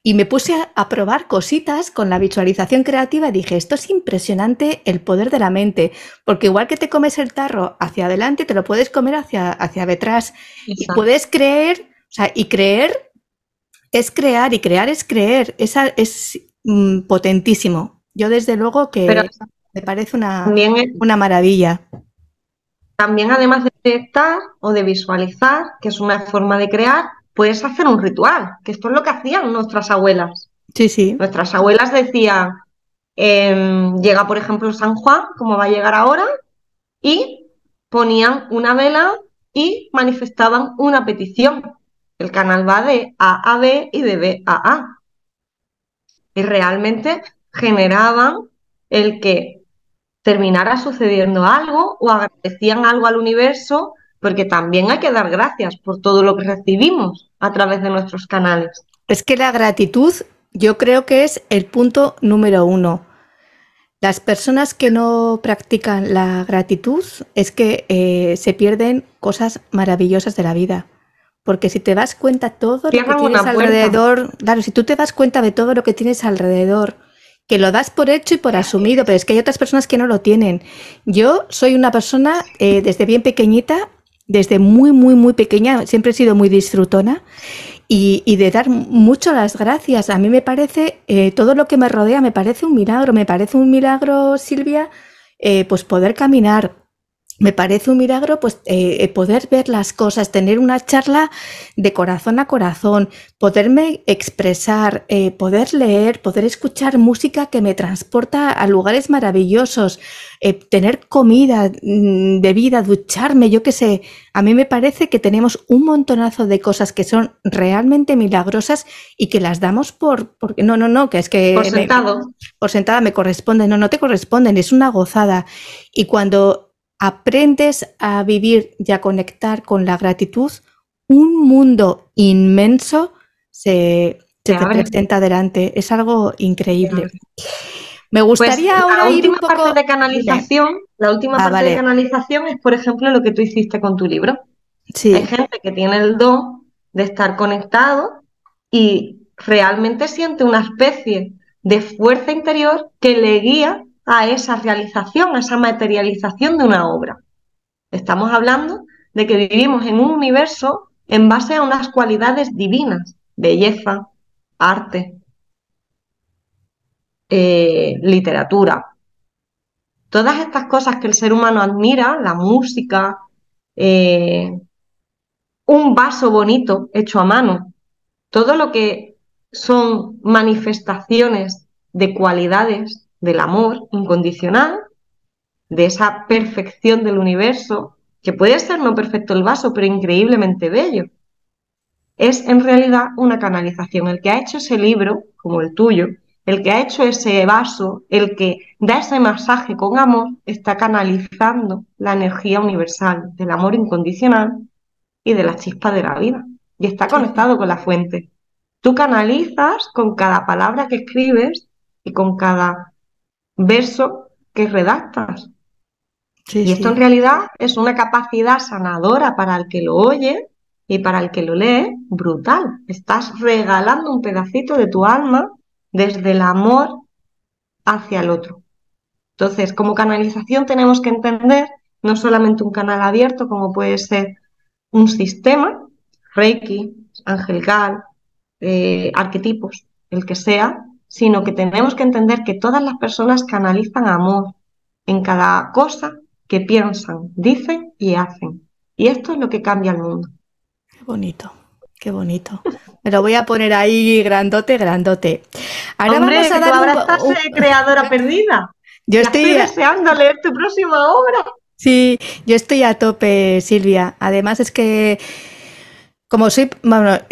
Y me puse a, probar cositas con la visualización creativa y dije, esto es impresionante el poder de la mente, porque igual que te comes el tarro hacia adelante, te lo puedes comer hacia, hacia detrás y puedes creer, o sea, y creer es crear y crear es creer, esa es mm, potentísimo. Yo desde luego que me parece una, una maravilla. También además de detectar o de visualizar, que es una forma de crear, puedes hacer un ritual, que esto es lo que hacían nuestras abuelas. Sí, sí. Nuestras abuelas decían, em, llega por ejemplo San Juan, como va a llegar ahora, y ponían una vela y manifestaban una petición. El canal va de A a B y de B a A. Y realmente generaban el que terminara sucediendo algo o agradecían algo al universo, porque también hay que dar gracias por todo lo que recibimos a través de nuestros canales. Es que la gratitud yo creo que es el punto número uno. Las personas que no practican la gratitud es que eh, se pierden cosas maravillosas de la vida. Porque si te das cuenta todo lo que tienes alrededor, claro, si tú te das cuenta de todo lo que tienes alrededor, que lo das por hecho y por asumido, pero es que hay otras personas que no lo tienen. Yo soy una persona eh, desde bien pequeñita, desde muy, muy, muy pequeña, siempre he sido muy disfrutona y, de dar mucho las gracias. A mí me parece, eh, todo lo que me rodea me parece un milagro, me parece un milagro, Silvia, eh, pues poder caminar, me parece un milagro pues eh, eh, poder ver las cosas, tener una charla de corazón a corazón, poderme expresar, eh, poder leer, poder escuchar música que me transporta a lugares maravillosos, tener comida, mm, bebida, ducharme, yo qué sé. A mí me parece que tenemos un montonazo de cosas que son realmente milagrosas y que las damos por, porque no, no, no, que es que... Por sentado. por sentada me corresponden, no, no te corresponden, es una gozada. Y cuando aprendes a vivir y a conectar con la gratitud, un mundo inmenso se, te presenta delante. Es algo increíble. Me pues gustaría ahora ir un poco... parte de canalización. La última ah, parte de canalización es, por ejemplo, lo que tú hiciste con tu libro. Sí. Hay gente que tiene el don de estar conectado y realmente siente una especie de fuerza interior que le guía a esa realización, a esa materialización de una obra. Estamos hablando de que vivimos en un universo en base a unas cualidades divinas, belleza, arte, eh, literatura. Todas estas cosas que el ser humano admira, la música, eh, un vaso bonito hecho a mano, todo lo que son manifestaciones de cualidades del amor incondicional, de esa perfección del universo, que puede ser no perfecto el vaso, pero increíblemente bello. Es en realidad una canalización. El que ha hecho ese libro, como el tuyo, el que ha hecho ese vaso, el que da ese masaje con amor, está canalizando la energía universal del amor incondicional y de la chispa de la vida. Y está conectado con la fuente. Tú canalizas con cada palabra que escribes y con cada verso que redactas. y esto en realidad es una capacidad sanadora para el que lo oye y para el que lo lee, brutal. Estás regalando un pedacito de tu alma desde el amor hacia el otro. Entonces, como canalización tenemos que entender no solamente un canal abierto, como puede ser un sistema, Reiki, angelical, eh, arquetipos, el que sea, sino que tenemos que entender que todas las personas canalizan amor en cada cosa que piensan, dicen y hacen. Y esto es lo que cambia el mundo. Qué bonito, qué bonito. Me lo voy a poner ahí grandote, grandote. Ahora vamos a dar ahora estás creadora perdida. Yo estoy... deseando leer tu próxima obra. Sí, yo estoy a tope, Silvia. Además es que como soy,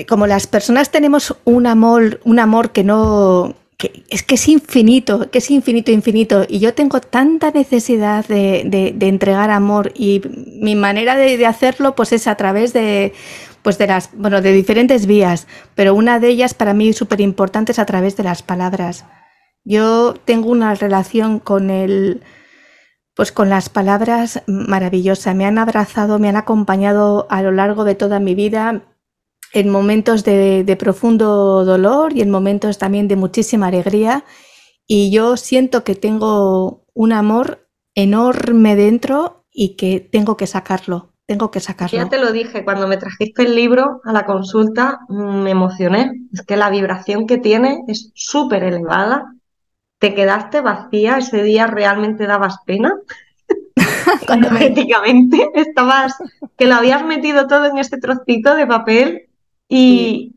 como las personas tenemos un amor, un amor que no, es que es infinito, que es infinito, infinito. Y yo tengo tanta necesidad de, entregar amor y mi manera de, hacerlo pues es a través de, pues de las, bueno, de diferentes vías, pero una de ellas para mí súper importante es a través de las palabras. Yo tengo una relación con el, pues con las palabras maravillosa. Me han abrazado, me han acompañado a lo largo de toda mi vida en momentos de, profundo dolor y en momentos también de muchísima alegría. Y yo siento que tengo un amor enorme dentro y que tengo que sacarlo. Tengo que sacarlo. Ya te lo dije, cuando me trajiste el libro a la consulta mm, me emocioné. Es que la vibración que tiene es súper elevada. Te quedaste vacía, ese día realmente dabas pena. Energéticamente estabas, que lo habías metido todo en este trocito de papel y,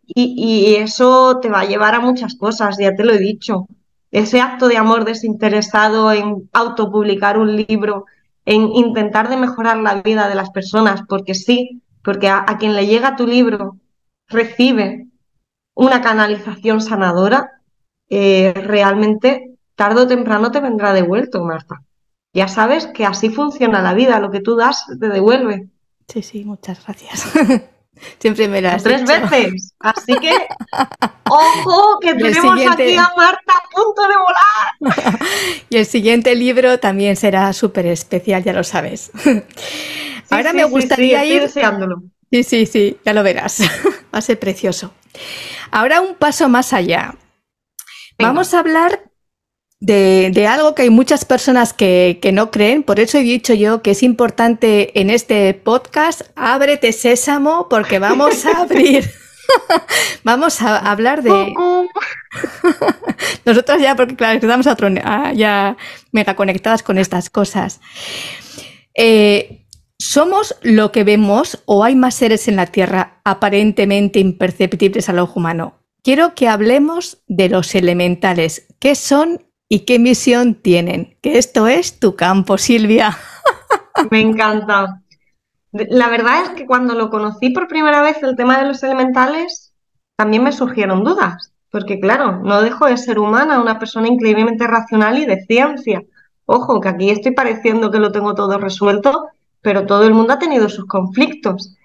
eso te va a llevar a muchas cosas, ya te lo he dicho. Ese acto de amor desinteresado en autopublicar un libro, en intentar de mejorar la vida de las personas, porque sí, porque a, quien le llega tu libro recibe una canalización sanadora, eh, realmente tarde o temprano te vendrá devuelto, Marta. Ya sabes que así funciona la vida, lo que tú das te devuelve. Sí, sí, muchas gracias. Siempre me las Tres veces. Así que, ojo, que tenemos aquí a Marta a punto de volar. y el siguiente libro también será súper especial, ya lo sabes. Ahora me gustaría ir. deseándolo. Sí, sí, sí, ya lo verás. Va a ser precioso. Ahora un paso más allá. Vamos a hablar de, algo que hay muchas personas que, no creen. Por eso he dicho yo que es importante en este podcast, ábrete sésamo porque vamos a abrir. vamos a hablar de... Nosotros ya, porque claro, estamos a ya mega conectadas con estas cosas. Eh, ¿Somos lo que vemos o hay más seres en la Tierra aparentemente imperceptibles al ojo humano? Quiero que hablemos de los elementales. ¿Qué son y qué misión tienen? Que esto es tu campo, Silvia. Me encanta. La verdad es que cuando lo conocí por primera vez el tema de los elementales, también me surgieron dudas, porque claro, no dejo de ser humana, una persona increíblemente racional y de ciencia. Ojo, que aquí estoy pareciendo que lo tengo todo resuelto pero todo el mundo ha tenido sus conflictos.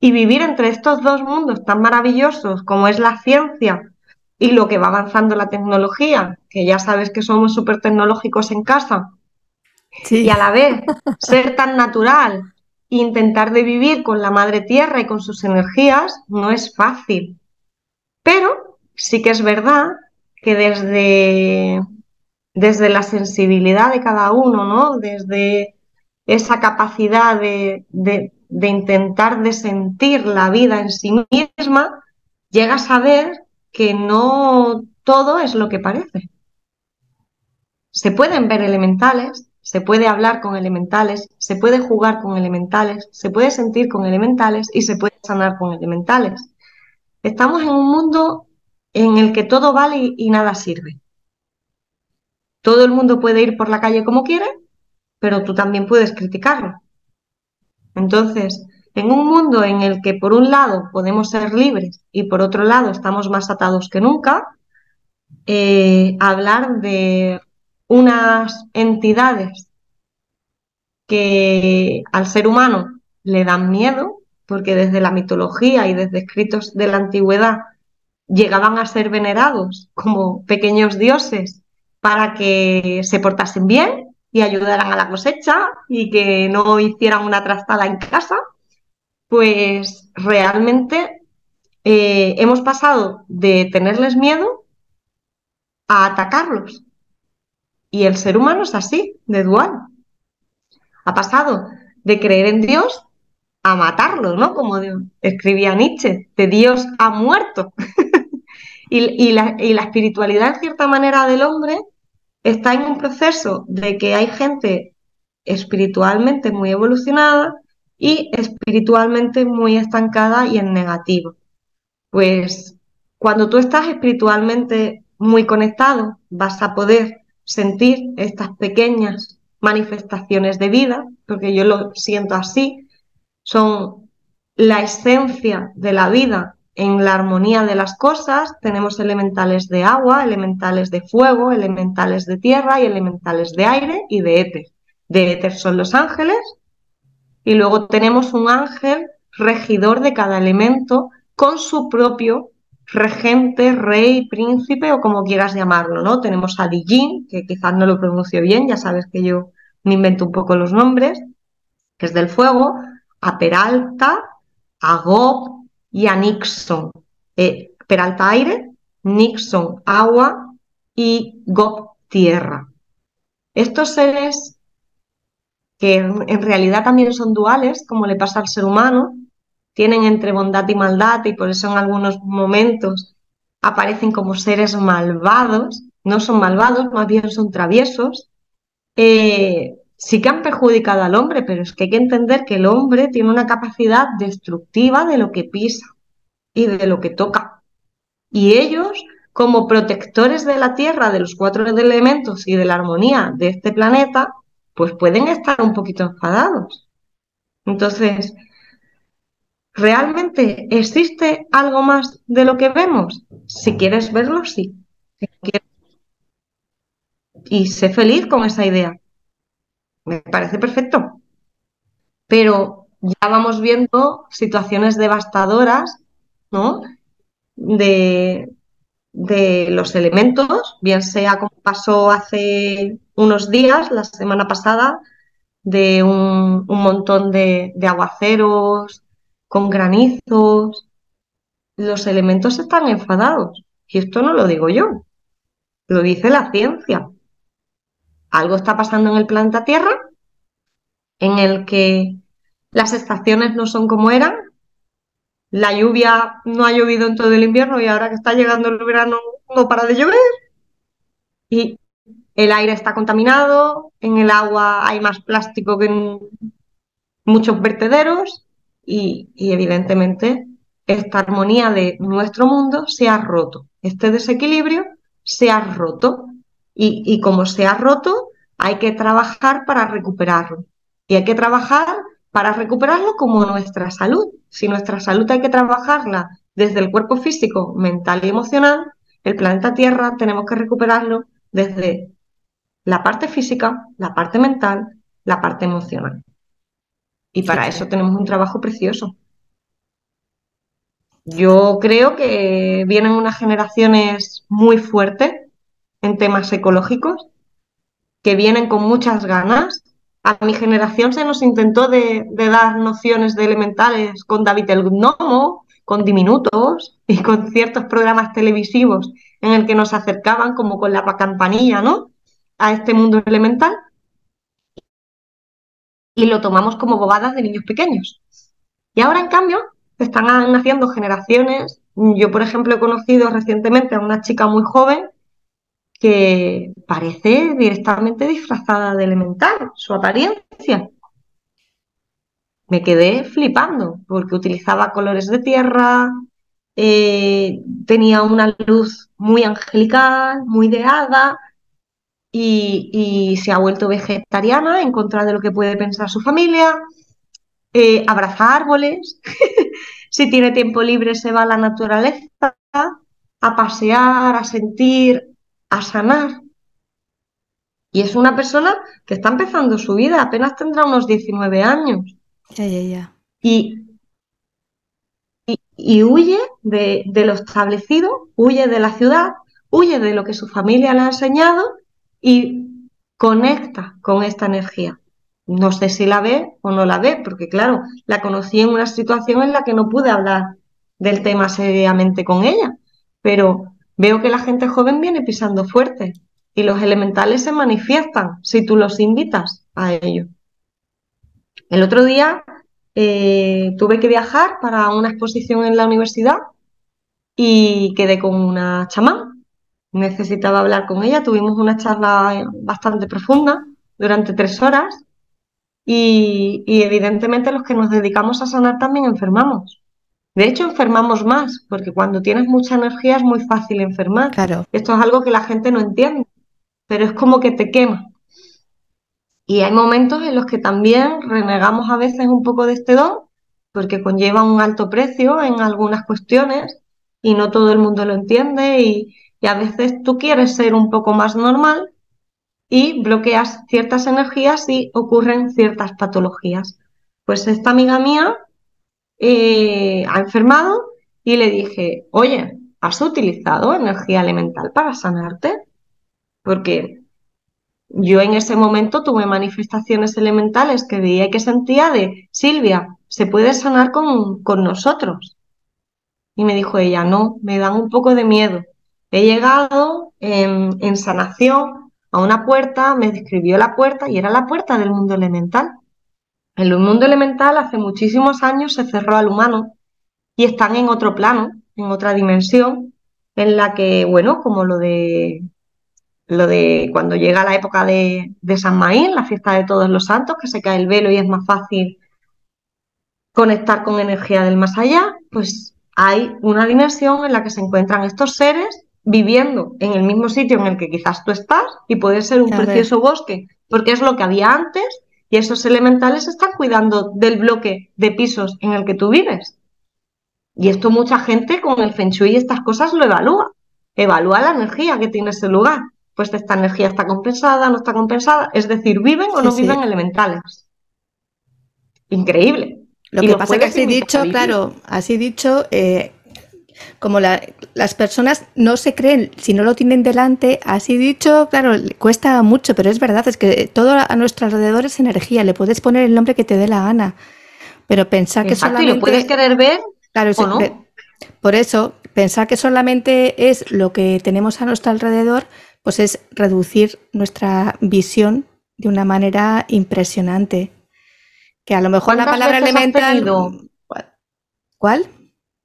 Y vivir entre estos dos mundos tan maravillosos como es la ciencia y lo que va avanzando la tecnología, que ya sabes que somos súper tecnológicos en casa, y a la vez ser tan natural e intentar de vivir con la madre tierra y con sus energías no es fácil. Pero sí que es verdad que desde, desde la sensibilidad de cada uno, ¿no? Desde esa capacidad de, intentar de sentir la vida en sí misma, llega a saber que no todo es lo que parece. Se pueden ver elementales, se puede hablar con elementales, se puede jugar con elementales, se puede sentir con elementales y se puede sanar con elementales. Estamos en un mundo en el que todo vale y nada sirve. Todo el mundo puede ir por la calle como quiere pero tú también puedes criticarlo. Entonces, en un mundo en el que por un lado podemos ser libres y por otro lado estamos más atados que nunca, eh, hablar de unas entidades que al ser humano le dan miedo, porque desde la mitología y desde escritos de la antigüedad llegaban a ser venerados como pequeños dioses para que se portasen bien y ayudaran a la cosecha y que no hicieran una trastada en casa, pues realmente eh, hemos pasado de tenerles miedo a atacarlos. Y el ser humano es así, de dual. Ha pasado de creer en Dios a matarlo, ¿no? Como escribía Nietzsche, de Dios ha muerto. y, la, y la espiritualidad, en cierta manera, del hombre está en un proceso de que hay gente espiritualmente muy evolucionada y espiritualmente muy estancada y en negativo. Pues cuando tú estás espiritualmente muy conectado, vas a poder sentir estas pequeñas manifestaciones de vida, porque yo lo siento así, son la esencia de la vida en la armonía de las cosas tenemos elementales de agua, elementales de fuego, elementales de tierra y elementales de aire y de éter. De éter son los ángeles y luego tenemos un ángel regidor de cada elemento con su propio regente, rey, príncipe o como quieras llamarlo, ¿no? Tenemos a Dijin, que quizás no lo pronuncio bien, ya sabes que yo me invento un poco los nombres, que es del fuego, a Peralta, a Gob, y a Nixon. Eh, Peralta aire, Nixon agua y Gob tierra. Estos seres que en realidad también son duales, como le pasa al ser humano, tienen entre bondad y maldad y por eso en algunos momentos aparecen como seres malvados, no son malvados, más bien son traviesos, eh, sí que han perjudicado al hombre, pero es que hay que entender que el hombre tiene una capacidad destructiva de lo que pisa y de lo que toca. Y ellos, como protectores de la Tierra, de los cuatro elementos y de la armonía de este planeta, pues pueden estar un poquito enfadados. Entonces, ¿realmente existe algo más de lo que vemos? Si quieres verlo, sí. Y sé feliz con esa idea me parece perfecto. Pero ya vamos viendo situaciones devastadoras, ¿no? De, de los elementos, bien sea como pasó hace unos días, la semana pasada, de un, montón de, de aguaceros, con granizos. Los elementos están enfadados. Y esto no lo digo yo, lo dice la ciencia algo está pasando en el planeta Tierra, en el que las estaciones no son como eran, la lluvia no ha llovido en todo el invierno y ahora que está llegando el verano no para de llover, y el aire está contaminado, en el agua hay más plástico que muchos vertederos y, evidentemente esta armonía de nuestro mundo se ha roto. Este desequilibrio se ha roto y, y como se ha roto hay que trabajar para recuperarlo. Y hay que trabajar para recuperarlo como nuestra salud. Si nuestra salud hay que trabajarla desde el cuerpo físico, mental y emocional, el planeta Tierra tenemos que recuperarlo desde la parte física, la parte mental, la parte emocional. Y para eso tenemos un trabajo precioso. Yo creo que vienen unas generaciones muy fuertes en temas ecológicos, que vienen con muchas ganas. A mi generación se nos intentó de, dar nociones de elementales con David el Gnomo, con diminutos y con ciertos programas televisivos en el que nos acercaban como con la campanilla, ¿no? A este mundo elemental y lo tomamos como bobadas de niños pequeños. Y ahora, en cambio, están naciendo generaciones. Yo, por ejemplo, he conocido recientemente a una chica muy joven que parece directamente disfrazada de elemental, su apariencia. Me quedé flipando porque utilizaba colores de tierra, eh, tenía una luz muy angelical, muy de hada, y, se ha vuelto vegetariana en contra de lo que puede pensar su familia, eh, abraza árboles, si tiene tiempo libre se va a la naturaleza, a pasear, a sentir, a sanar. Y es una persona que está empezando su vida, apenas tendrá unos 19 años. Ya, ya, ya. Y, y, huye de, de, lo establecido, huye de la ciudad, huye de lo que su familia le ha enseñado y conecta con esta energía. No sé si la ve o no la ve, porque claro, la conocí en una situación en la que no pude hablar del tema seriamente con ella, pero veo que la gente joven viene pisando fuerte y los elementales se manifiestan si tú los invitas a ello. El otro día eh, tuve que viajar para una exposición en la universidad y quedé con una chamán necesitaba hablar con ella. Tuvimos una charla bastante profunda durante tres horas y, evidentemente los que nos dedicamos a sanar también enfermamos. De hecho, enfermamos más, porque cuando tienes mucha energía es muy fácil enfermar. Claro. Esto es algo que la gente no entiende, pero es como que te quema. Y hay momentos en los que también renegamos a veces un poco de este don, porque conlleva un alto precio en algunas cuestiones y no todo el mundo lo entiende y, y a veces tú quieres ser un poco más normal y bloqueas ciertas energías y ocurren ciertas patologías. Pues esta amiga mía eh, ha enfermado y le dije, oye, ¿has utilizado energía elemental para sanarte? Porque yo en ese momento tuve manifestaciones elementales que veía que sentía de, Silvia, se puede sanar con, con nosotros. Y me dijo ella, no, me dan un poco de miedo. He llegado en, sanación a una puerta, me describió la puerta y era la puerta del mundo elemental. El mundo elemental hace muchísimos años se cerró al humano y están en otro plano, en otra dimensión, en la que, bueno, como lo de lo de cuando llega la época de, de San Maín, la fiesta de todos los santos, que se cae el velo y es más fácil conectar con energía del más allá, pues hay una dimensión en la que se encuentran estos seres viviendo en el mismo sitio en el que quizás tú estás y puede ser un precioso bosque, porque es lo que había antes y esos elementales están cuidando del bloque de pisos en el que tú vives. Y esto mucha gente con el Feng Shui y estas cosas lo evalúa. Evalúa la energía que tiene ese lugar. Pues esta energía está compensada, no está compensada. Es decir, viven o no viven elementales. Increíble. Lo que pasa es que así dicho, claro, así dicho, eh, como las personas no se creen si no lo tienen delante, así dicho, claro, cuesta mucho, pero es verdad, es que todo a nuestro alrededor es energía, le puedes poner el nombre que te dé la gana, pero pensar que solamente... ¿y lo puedes querer ver claro, o no? Por eso, pensar que solamente es lo que tenemos a nuestro alrededor, pues es reducir nuestra visión de una manera impresionante. Que a lo mejor la palabra elemental... ¿Cuál?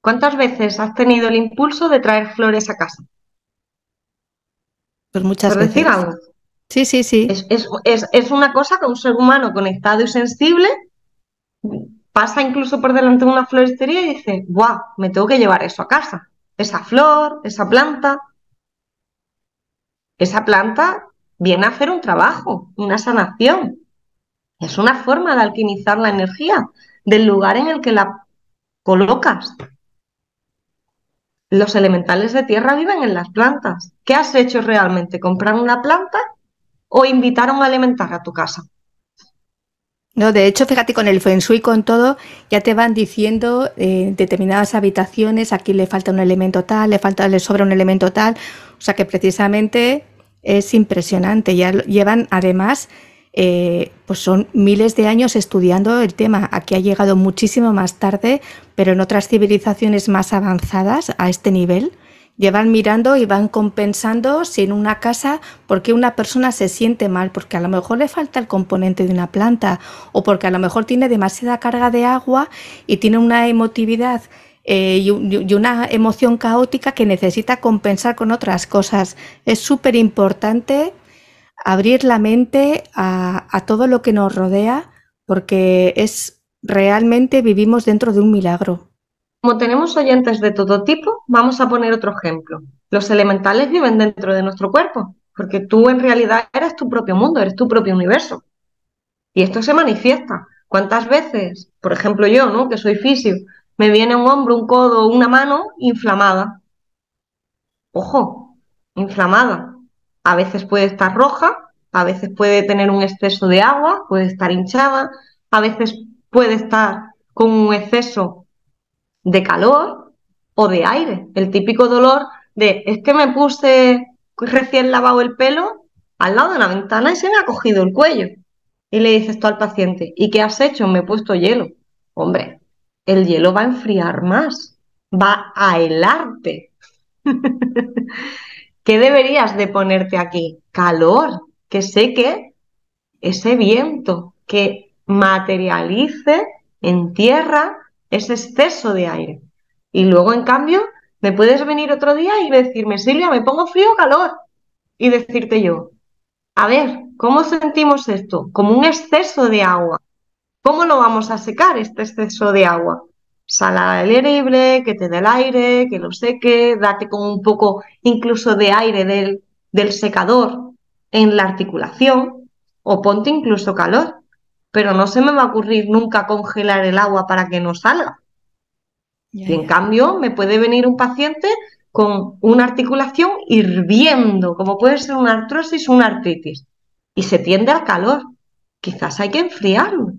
¿Cuántas veces has tenido el impulso de traer flores a casa? Pues muchas veces. decir algo? Sí, sí, sí. Es, una cosa que un ser humano conectado y sensible pasa incluso por delante de una floristería y dice, ¡guau! Me tengo que llevar eso a casa. Esa flor, esa planta. Esa planta viene a hacer un trabajo, una sanación. Es una forma de alquimizar la energía del lugar en el que la colocas. Los elementales de tierra viven en las plantas. ¿Qué has hecho realmente? ¿Comprar una planta o invitar a un elemental a tu casa? No, de hecho, fíjate, con el Feng Shui, con todo, ya te van diciendo eh, determinadas habitaciones, aquí le falta un elemento tal, le falta, le sobra un elemento tal. O sea que precisamente es impresionante. Ya llevan además, eh, pues son miles de años estudiando el tema. Aquí ha llegado muchísimo más tarde, pero en otras civilizaciones más avanzadas a este nivel llevan mirando y van compensando si en una casa, porque una persona se siente mal, porque a lo mejor le falta el componente de una planta o porque a lo mejor tiene demasiada carga de agua y tiene una emotividad eh, y, una emoción caótica que necesita compensar con otras cosas. Es súper importante abrir la mente a, todo lo que nos rodea porque es realmente vivimos dentro de un milagro. Como tenemos oyentes de todo tipo, vamos a poner otro ejemplo. Los elementales viven dentro de nuestro cuerpo, porque tú en realidad eres tu propio mundo, eres tu propio universo. Y esto se manifiesta. ¿Cuántas veces, por ejemplo yo, ¿no? que soy fisio, me viene un hombro, un codo, una mano inflamada? Ojo, inflamada. A veces puede estar roja, a veces puede tener un exceso de agua, puede estar hinchada, a veces puede estar con un exceso de calor o de aire. El típico dolor de es que me puse recién lavado el pelo al lado de una ventana y se me ha cogido el cuello. Y le dices tú al paciente, ¿y qué has hecho? Me he puesto hielo. Hombre, el hielo va a enfriar más, va a helarte. ¿Qué deberías de ponerte aquí? Calor, que seque ese viento, que materialice en tierra ese exceso de aire. Y luego, en cambio, me puedes venir otro día y decirme, Silvia, me pongo frío o calor. Y decirte yo, a ver, ¿cómo sentimos esto? Como un exceso de agua. ¿Cómo lo vamos a secar este exceso de agua? Sal al aire libre, que te dé el aire, que lo seque, date con un poco incluso de aire del, del secador en la articulación o ponte incluso calor pero no se me va a ocurrir nunca congelar el agua para que no salga. y en cambio, me puede venir un paciente con una articulación hirviendo, como puede ser una artrosis o una artritis, y se tiende al calor. Quizás hay que enfriarlo.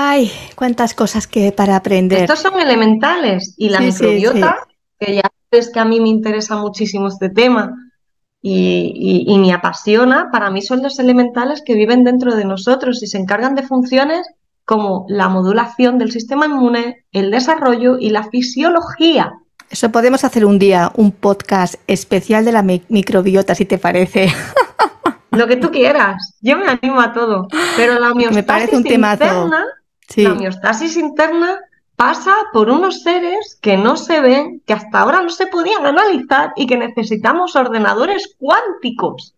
Ay, cuántas cosas que para aprender. Estos son elementales y la microbiota, que ya es que a mí me interesa muchísimo este tema, y, me apasiona, para mí son los elementales que viven dentro de nosotros y se encargan de funciones como la modulación del sistema inmune, el desarrollo y la fisiología. Eso podemos hacer un día, un podcast especial de la microbiota, si te parece. Lo que tú quieras, yo me animo a todo, pero la homeostasis me parece un interna, la homeostasis interna pasa por unos seres que no se ven, que hasta ahora no se podían analizar y que necesitamos ordenadores cuánticos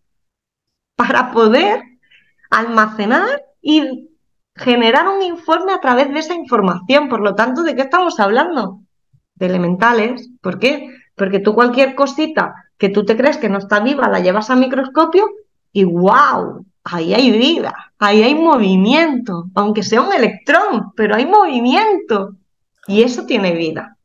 para poder almacenar y generar un informe a través de esa información. Por lo tanto, ¿de qué estamos hablando? De elementales. ¿Por qué? Porque tú cualquier cosita que tú te crees que no está viva la llevas a microscopio y ¡wow! Ahí hay vida, ahí hay movimiento, aunque sea un electrón, pero hay movimiento. Y eso tiene vida.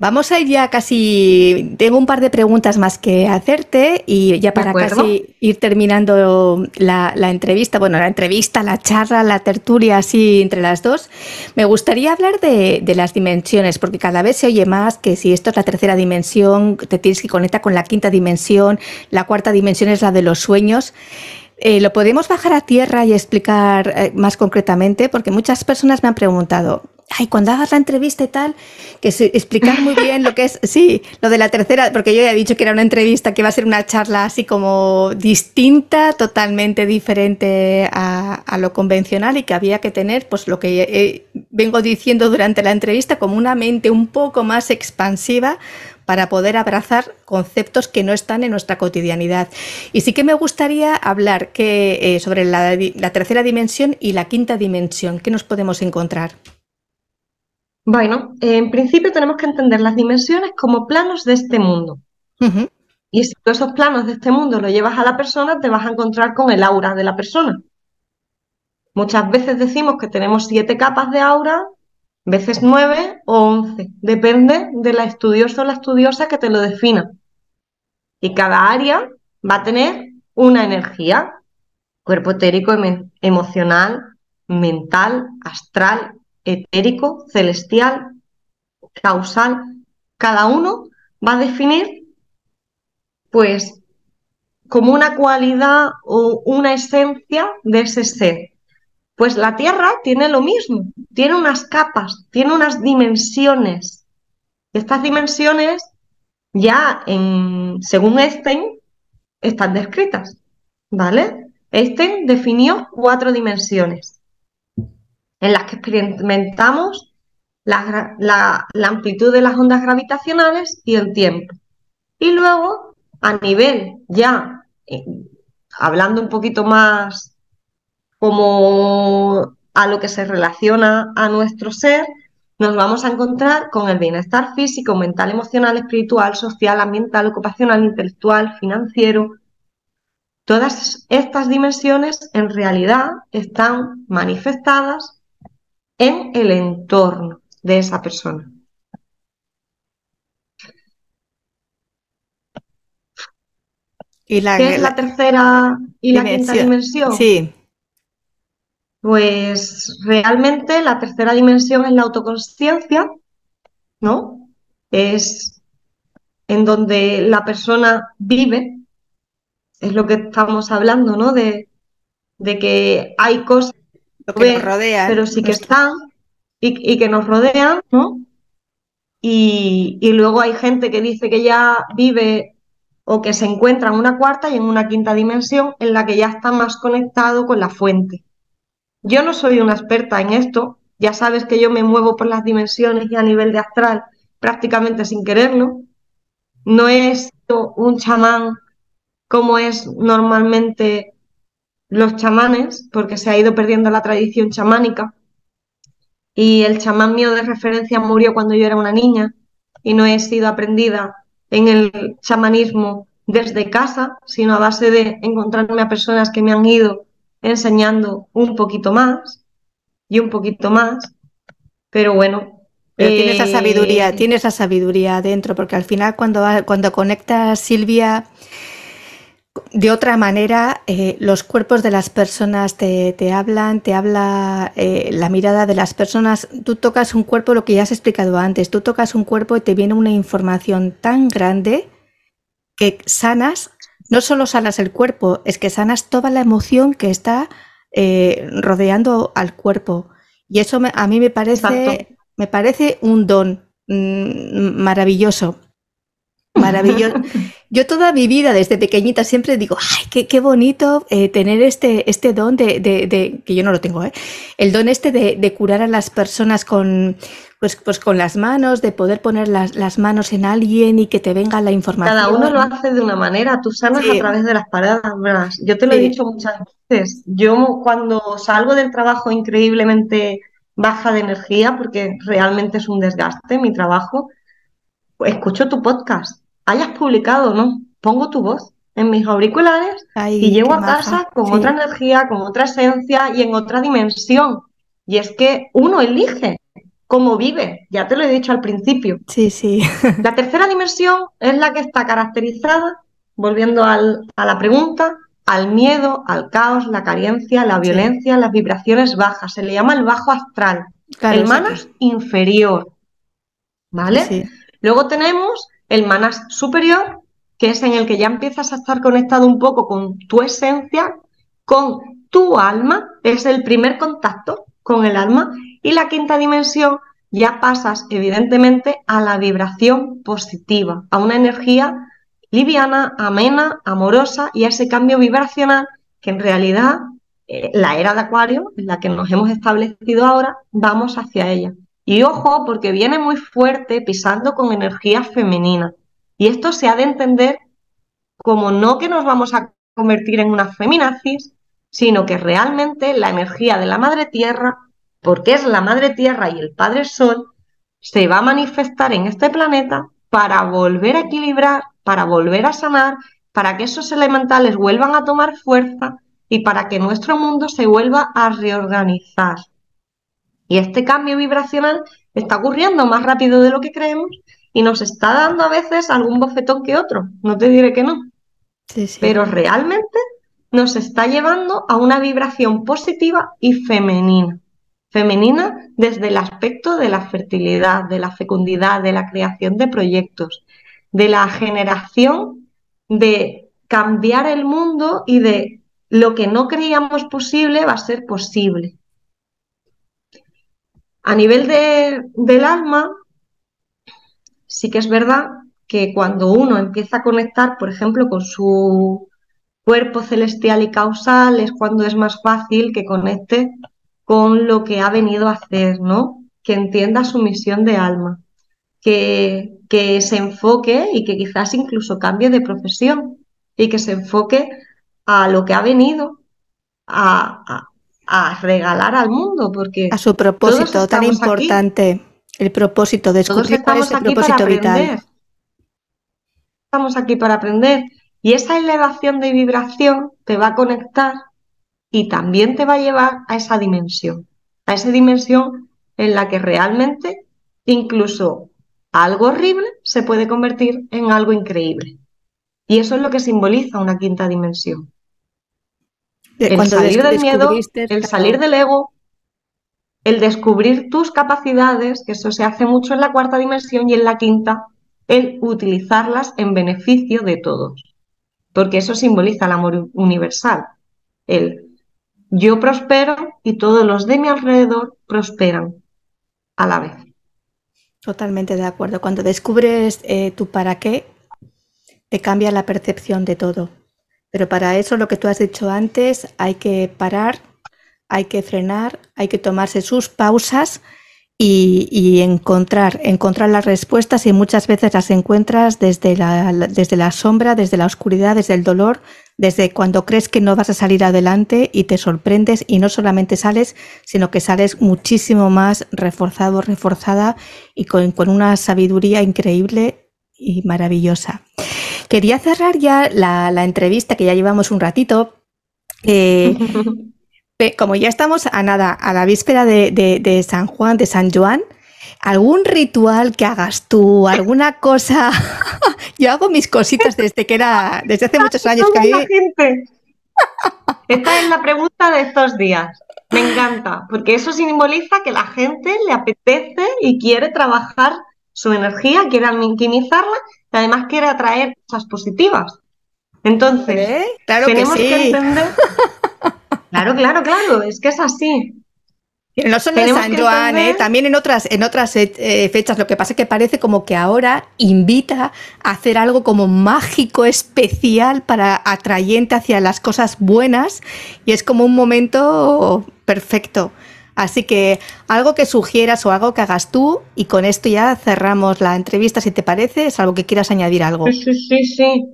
Vamos a ir ya casi, tengo un par de preguntas más que hacerte y ya para casi ir terminando la, entrevista, bueno, la entrevista, la charla, la tertulia así entre las dos, me gustaría hablar de, las dimensiones, porque cada vez se oye más que si esto es la tercera dimensión, te tienes que conectar con la quinta dimensión, la cuarta dimensión es la de los sueños. Eh, ¿Lo podemos bajar a tierra y explicar eh, más concretamente? Porque muchas personas me han preguntado, ay, cuando hagas la entrevista y tal, que se, explicar muy bien lo que es, sí, lo de la tercera, porque yo ya he dicho que era una entrevista, que va a ser una charla así como distinta, totalmente diferente a, lo convencional y que había que tener, pues lo que vengo diciendo durante la entrevista, como una mente un poco más expansiva para poder abrazar conceptos que no están en nuestra cotidianidad. Y sí que me gustaría hablar eh, sobre la, la tercera dimensión y la quinta dimensión. ¿Qué nos podemos encontrar? Bueno, en principio tenemos que entender las dimensiones como planos de este mundo. Y si tú esos planos de este mundo lo llevas a la persona, te vas a encontrar con el aura de la persona. Muchas veces decimos que tenemos siete capas de aura, veces nueve o once. Depende de la estudiosa o la estudiosa que te lo defina. Y cada área va a tener una energía, cuerpo etérico, emocional, mental, astral, etérico, celestial, causal. Cada uno va a definir, pues, como una cualidad o una esencia de ese ser. Pues la Tierra tiene lo mismo, tiene unas capas, tiene unas dimensiones. Estas dimensiones ya en, según Einstein están descritas, ¿vale? Einstein definió cuatro dimensiones en las que experimentamos la, amplitud de las ondas gravitacionales y el tiempo. Y luego, a nivel ya, eh, hablando un poquito más como a lo que se relaciona a nuestro ser, nos vamos a encontrar con el bienestar físico, mental, emocional, espiritual, social, ambiental, ocupacional, intelectual, financiero. Todas estas dimensiones en realidad están manifestadas en el entorno de esa persona. ¿Qué es la, tercera y la quinta dimensión? Sí. Pues realmente la tercera dimensión es la autoconsciencia, ¿no? Es en donde la persona vive, es lo que estamos hablando, ¿no? De, de que hay cosas que nos rodean. Pero sí que están y, que nos rodean, ¿no? Y, y, luego hay gente que dice que ya vive o que se encuentra en una cuarta y en una quinta dimensión en la que ya está más conectado con la fuente. Yo no soy una experta en esto, ya sabes que yo me muevo por las dimensiones y a nivel de astral prácticamente sin quererlo. No es un chamán como es normalmente los chamanes, porque se ha ido perdiendo la tradición chamánica. Y el chamán mío de referencia murió cuando yo era una niña y no he sido aprendida en el chamanismo desde casa, sino a base de encontrarme a personas que me han ido enseñando un poquito más y un poquito más. Pero bueno. Pero tiene esa sabiduría, eh, tiene esa sabiduría adentro, porque al final cuando, cuando conectas Silvia de otra manera, eh, los cuerpos de las personas te, hablan, te habla eh, la mirada de las personas. Tú tocas un cuerpo, lo que ya has explicado antes, tú tocas un cuerpo y te viene una información tan grande que sanas, no solo sanas el cuerpo, es que sanas toda la emoción que está eh, rodeando al cuerpo. Y eso a mí me parece, me parece un don mm, maravilloso. Maravilloso. Yo toda mi vida, desde pequeñita, siempre digo, ay, qué, bonito eh, tener este, este don de, de, que yo no lo tengo, ¿eh? el don este de, curar a las personas con, pues, pues con las manos, de poder poner las, las, manos en alguien y que te venga la información. Cada uno lo hace de una manera, tú sanas a través de las palabras. Yo te lo he dicho muchas veces. Yo cuando salgo del trabajo increíblemente baja de energía, porque realmente es un desgaste mi trabajo, escucho tu podcast hayas publicado no, pongo tu voz en mis auriculares y llego a casa con otra energía, con otra esencia y en otra dimensión. Y es que uno elige cómo vive, ya te lo he dicho al principio. Sí, sí. La tercera dimensión es la que está caracterizada, volviendo a la pregunta, al miedo, al caos, la carencia, la violencia, las vibraciones bajas. Se le llama el bajo astral, el manas inferior. ¿Vale? Luego tenemos el manas superior, que es en el que ya empiezas a estar conectado un poco con tu esencia, con tu alma, es el primer contacto con el alma, y la quinta dimensión ya pasas evidentemente a la vibración positiva, a una energía liviana, amena, amorosa y a ese cambio vibracional que en realidad eh, la era de Acuario, en la que nos hemos establecido ahora, vamos hacia ella. Y ojo, porque viene muy fuerte pisando con energía femenina. Y esto se ha de entender como no que nos vamos a convertir en una feminazis, sino que realmente la energía de la madre tierra, porque es la madre tierra y el padre sol, se va a manifestar en este planeta para volver a equilibrar, para volver a sanar, para que esos elementales vuelvan a tomar fuerza y para que nuestro mundo se vuelva a reorganizar. Y este cambio vibracional está ocurriendo más rápido de lo que creemos y nos está dando a veces algún bofetón que otro, no te diré que no. Pero realmente nos está llevando a una vibración positiva y femenina. Femenina desde el aspecto de la fertilidad, de la fecundidad, de la creación de proyectos, de la generación de cambiar el mundo y de lo que no creíamos posible va a ser posible. A nivel del alma, sí que es verdad que cuando uno empieza a conectar, por ejemplo, con su cuerpo celestial y causal, es cuando es más fácil que conecte con lo que ha venido a hacer, ¿no? Que entienda su misión de alma, que, que se enfoque y que quizás incluso cambie de profesión y que se enfoque a lo que ha venido a, a regalar al mundo, porque a su propósito tan importante, el propósito, de cuál es el propósito vital. Estamos aquí para aprender y esa elevación de vibración te va a conectar y también te va a llevar a esa dimensión, a esa dimensión en la que realmente incluso algo horrible se puede convertir en algo increíble. Y eso es lo que simboliza una quinta dimensión el salir del miedo, el salir del ego, el descubrir tus capacidades, que eso se hace mucho en la cuarta dimensión y en la quinta, el utilizarlas en beneficio de todos. Porque eso simboliza el amor universal. El yo prospero y todos los de mi alrededor prosperan a la vez. Totalmente de acuerdo. Cuando descubres eh, tu para qué, te cambia la percepción de todo. Pero para eso, lo que tú has dicho antes, hay que parar, hay que frenar, hay que tomarse sus pausas y, encontrar, encontrar las respuestas y muchas veces las encuentras desde la, desde la sombra, desde la oscuridad, desde el dolor, desde cuando crees que no vas a salir adelante y te sorprendes y no solamente sales, sino que sales muchísimo más reforzado, reforzada y con, con una sabiduría increíble y maravillosa. Quería cerrar ya la, entrevista, que ya llevamos un ratito. Eh, como ya estamos a nada, a la víspera de, San Juan, de San Juan, ¿algún ritual que hagas tú? ¿Alguna cosa? Yo hago mis cositas desde que era, desde hace muchos años que gente. Esta es la pregunta de estos días. Me encanta, porque eso simboliza que la gente le apetece y quiere trabajar su energía, quiere minimizarla y además quiere atraer cosas positivas. Entonces, tenemos que, entender. claro, claro, claro, es que es así. No solo en San Joan, ¿eh? también en otras, en otras eh, fechas. Lo que pasa es que parece como que ahora invita a hacer algo como mágico, especial, para atrayente hacia las cosas buenas y es como un momento perfecto. Así que algo que sugieras o algo que hagas tú y con esto ya cerramos la entrevista, si te parece, es algo que quieras añadir algo. Sí, sí, sí.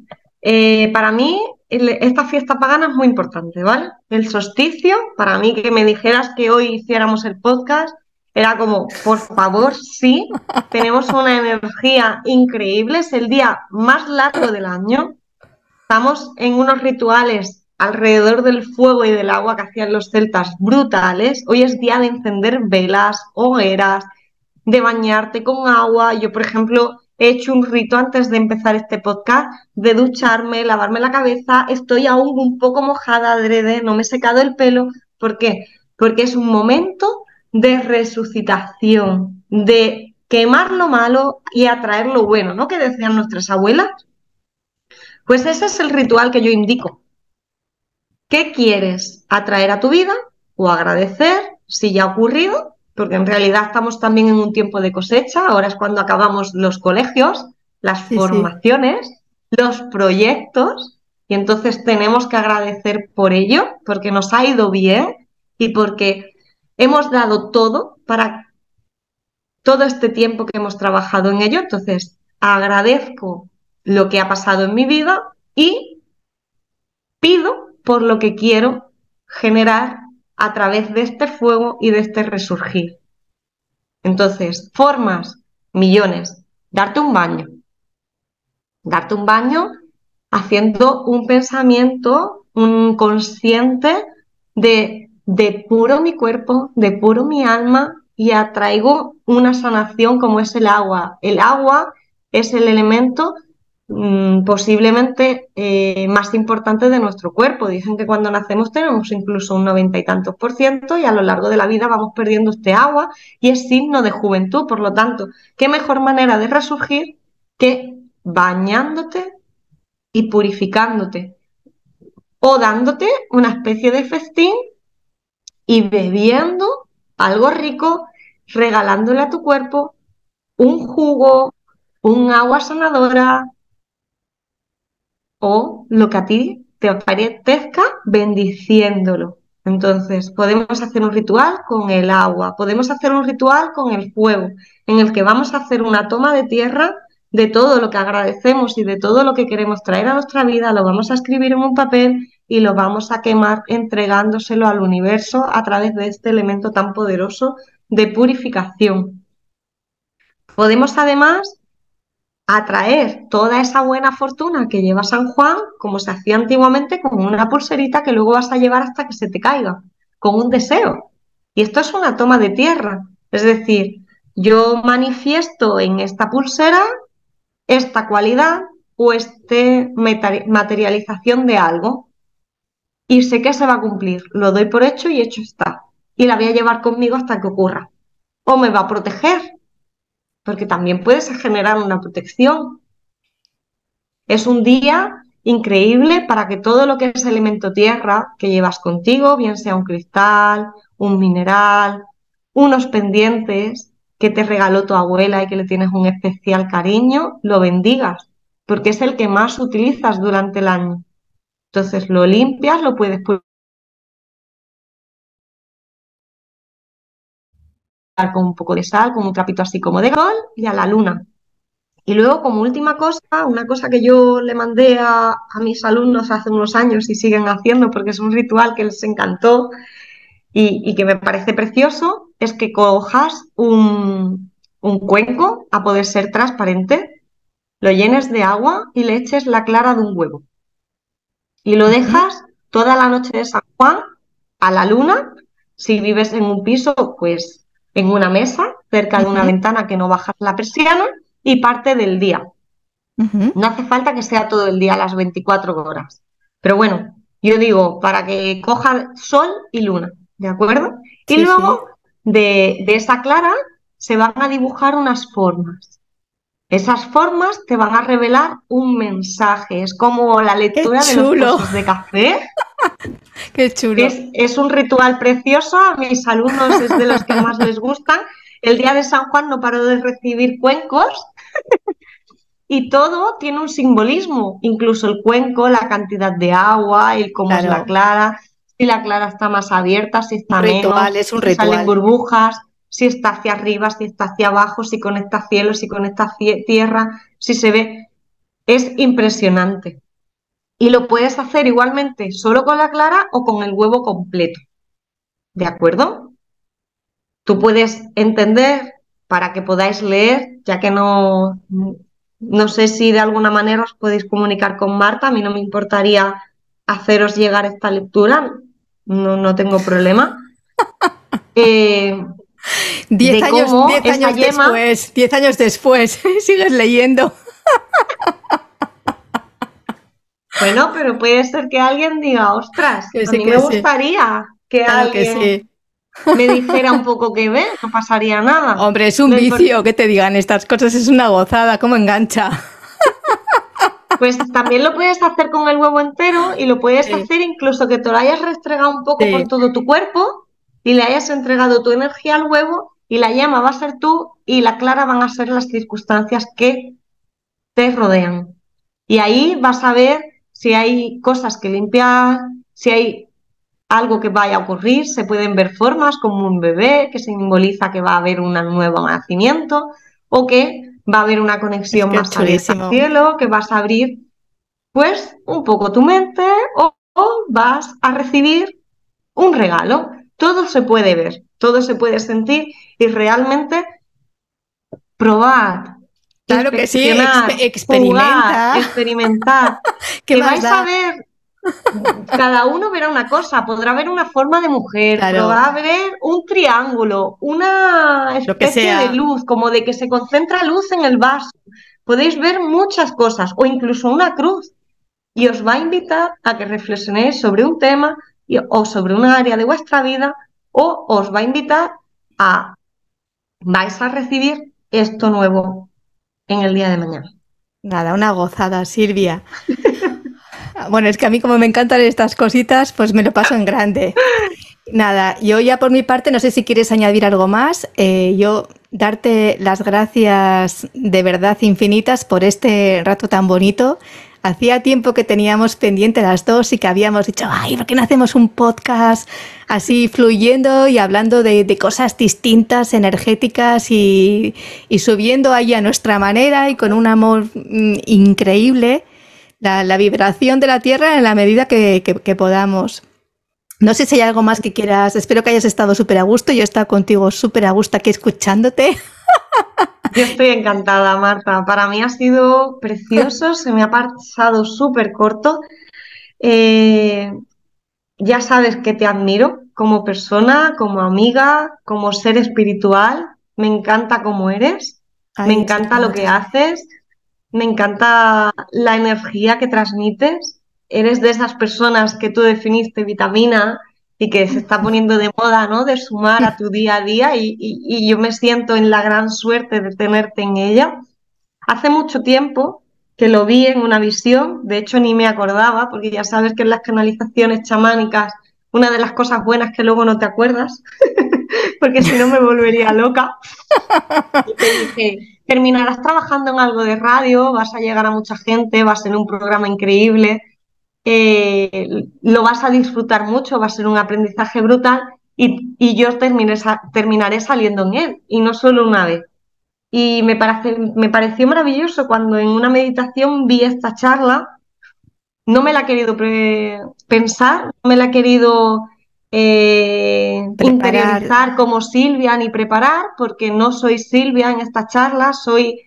Eh, para mí esta fiesta pagana es muy importante, ¿vale? El solsticio, para mí que me dijeras que hoy hiciéramos el podcast, era como, por favor, sí, tenemos una energía increíble, es el día más largo del año, estamos en unos rituales alrededor del fuego y del agua que hacían los celtas brutales. Hoy es día de encender velas, hogueras, de bañarte con agua. Yo, por ejemplo, he hecho un rito antes de empezar este podcast de ducharme, lavarme la cabeza. Estoy aún un poco mojada adrede, no me he secado el pelo. ¿Por qué? Porque es un momento de resucitación, de quemar lo malo y atraer lo bueno, ¿no? Que decían nuestras abuelas. Pues ese es el ritual que yo indico. ¿Qué quieres atraer a tu vida o agradecer si ya ha ocurrido? Porque en realidad estamos también en un tiempo de cosecha, ahora es cuando acabamos los colegios, las formaciones, los proyectos, y entonces tenemos que agradecer por ello, porque nos ha ido bien y porque hemos dado todo para todo este tiempo que hemos trabajado en ello. Entonces, agradezco lo que ha pasado en mi vida y pido por lo que quiero generar a través de este fuego y de este resurgir. Entonces, formas, millones. Darte un baño. Darte un baño haciendo un pensamiento, un consciente de, de puro mi cuerpo, de puro mi alma y atraigo una sanación como es el agua. El agua es el elemento mm, posiblemente eh, más importante de nuestro cuerpo. Dicen que cuando nacemos tenemos incluso un noventa y tantos por ciento y a lo largo de la vida vamos perdiendo este agua y es signo de juventud. Por lo tanto, ¿qué mejor manera de resurgir que bañándote y purificándote o dándote una especie de festín y bebiendo algo rico, regalándole a tu cuerpo un jugo, un agua sanadora o lo que a ti te apetezca bendiciéndolo. Entonces, podemos hacer un ritual con el agua, podemos hacer un ritual con el fuego, en el que vamos a hacer una toma de tierra de todo lo que agradecemos y de todo lo que queremos traer a nuestra vida, lo vamos a escribir en un papel y lo vamos a quemar entregándoselo al universo a través de este elemento tan poderoso de purificación. Podemos además atraer toda esa buena fortuna que lleva San Juan, como se hacía antiguamente, con una pulserita que luego vas a llevar hasta que se te caiga, con un deseo. Y esto es una toma de tierra. Es decir, yo manifiesto en esta pulsera esta cualidad o esta materialización de algo. Y sé que se va a cumplir. Lo doy por hecho y hecho está. Y la voy a llevar conmigo hasta que ocurra. O me va a proteger, porque también puedes generar una protección. Es un día increíble para que todo lo que es elemento tierra que llevas contigo, bien sea un cristal, un mineral, unos pendientes, que te regaló tu abuela y que le tienes un especial cariño, lo bendigas, porque es el que más utilizas durante el año. Entonces lo limpias, lo puedes con un poco de sal, con un trapito así como de gol y a la luna. Y luego, como última cosa, una cosa que yo le mandé a, a, mis alumnos hace unos años y siguen haciendo porque es un ritual que les encantó, y, que me parece precioso es que cojas un, cuenco, a poder ser transparente, lo llenes de agua y le eches la clara de un huevo. Y lo dejas toda la noche de San Juan a la luna. Si vives en un piso, pues en una mesa, cerca de una ventana que no bajas la persiana y parte del día. No hace falta que sea todo el día, las 24 horas. Pero bueno, yo digo, para que coja sol y luna. ¿de acuerdo? Y luego De, esa clara se van a dibujar unas formas. Esas formas te van a revelar un mensaje. Es como la lectura de los pozos de café. Qué chulo. Es, es, un ritual precioso. A mis alumnos es de los que más les gustan. El día de San Juan no paro de recibir cuencos. y todo tiene un simbolismo. Incluso el cuenco, la cantidad de agua, el cómo es la clara si la clara está más abierta, si está menos, es un si salen burbujas, si está hacia arriba, si está hacia abajo, si conecta cielo, si conecta tierra, si se ve. Es impresionante. Y lo puedes hacer igualmente solo con la clara o con el huevo completo. ¿De acuerdo? Tú puedes entender para que podáis leer, ya que no, no sé si de alguna manera os podéis comunicar con Marta, a mí no me importaría haceros llegar esta lectura, no, no tengo problema. Eh, diez años, años después, diez años después, sigues leyendo. Bueno, pero puede ser que alguien diga, ostras, a mí me gustaría que alguien me dijera un poco que ve, no pasaría nada. Hombre, es un vicio que te digan estas cosas, es una gozada, ¿cómo engancha? Pues también lo puedes hacer con el huevo entero y lo puedes hacer incluso que te lo hayas restregado un poco por todo tu cuerpo y le hayas entregado tu energía al huevo y la llama va a ser tú y la clara van a ser las circunstancias que te rodean. Y ahí vas a ver si hay cosas que limpiar, si hay algo que vaya a ocurrir, se pueden ver formas como un bebé, que simboliza que va a haber un nuevo nacimiento, o que va a haber una conexión más al cielo, que vas a abrir pues un poco tu mente o, vas a recibir un regalo. Todo se puede ver, todo se puede sentir y realmente probar. Claro que sí, experimenta. experimentar. que vais a ver cada uno verá una cosa, podrá ver una forma de mujer, podrá ver un triángulo, una especie de luz, como de que se concentra luz en el vaso. Podéis ver muchas cosas o incluso una cruz. Y os va a invitar a que reflexionéis sobre un tema o sobre una área de vuestra vida o os va a invitar a vais a recibir esto nuevo en el día de mañana. Nada, una gozada, Silvia. Bueno, es que a mí como me encantan estas cositas, pues me lo paso en grande. Nada, yo ya por mi parte, no sé si quieres añadir algo más. Eh, yo darte las gracias de verdad infinitas por este rato tan bonito. Hacía tiempo que teníamos pendiente las dos y que habíamos dicho, ay, ¿por qué no hacemos un podcast así fluyendo y hablando de, cosas distintas, energéticas y, y, subiendo ahí a nuestra manera y con un amor mm, increíble? la, vibración de la Tierra en la medida que, podamos. No sé si hay algo más que quieras. Espero que hayas estado súper a gusto. Yo he estado contigo súper a gusto aquí escuchándote. Yo estoy encantada, Marta. Para mí ha sido precioso, se me ha pasado súper corto. Eh, ya sabes que te admiro como persona, como amiga, como ser espiritual. Me encanta cómo eres, me encanta lo que haces me encanta la energía que transmites. Eres de esas personas que tú definiste vitamina y que se está poniendo de moda, ¿no? De sumar a tu día a día y, yo me siento en la gran suerte de tenerte en ella. Hace mucho tiempo que lo vi en una visión, de hecho ni me acordaba, porque ya sabes que en las canalizaciones chamánicas una de las cosas buenas que luego no te acuerdas, porque si no me volvería loca. Te dije, terminarás trabajando en algo de radio, vas a llegar a mucha gente, va a ser un programa increíble, eh, lo vas a disfrutar mucho, va a ser un aprendizaje brutal y, yo terminaré saliendo en él, y no solo una vez. Y me, parece, me pareció maravilloso cuando en una meditación vi esta charla, no me la he querido pensar, no me la he querido eh, interiorizar como Silvia ni preparar, porque no soy Silvia en esta charla, soy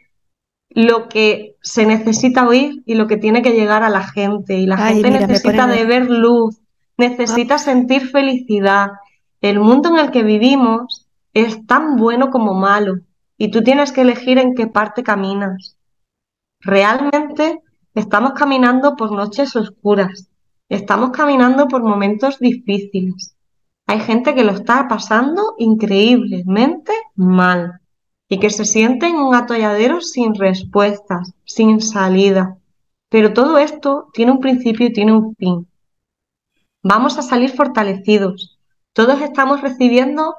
lo que se necesita oír y lo que tiene que llegar a la gente. Y la gente necesita de ver luz, necesita sentir felicidad. El mundo en el que vivimos es tan bueno como malo y tú tienes que elegir en qué parte caminas. Realmente estamos caminando por noches oscuras, estamos caminando por momentos difíciles. Hay gente que lo está pasando increíblemente mal y que se siente en un atolladero sin respuestas, sin salida. Pero todo esto tiene un principio y tiene un fin. Vamos a salir fortalecidos. Todos estamos recibiendo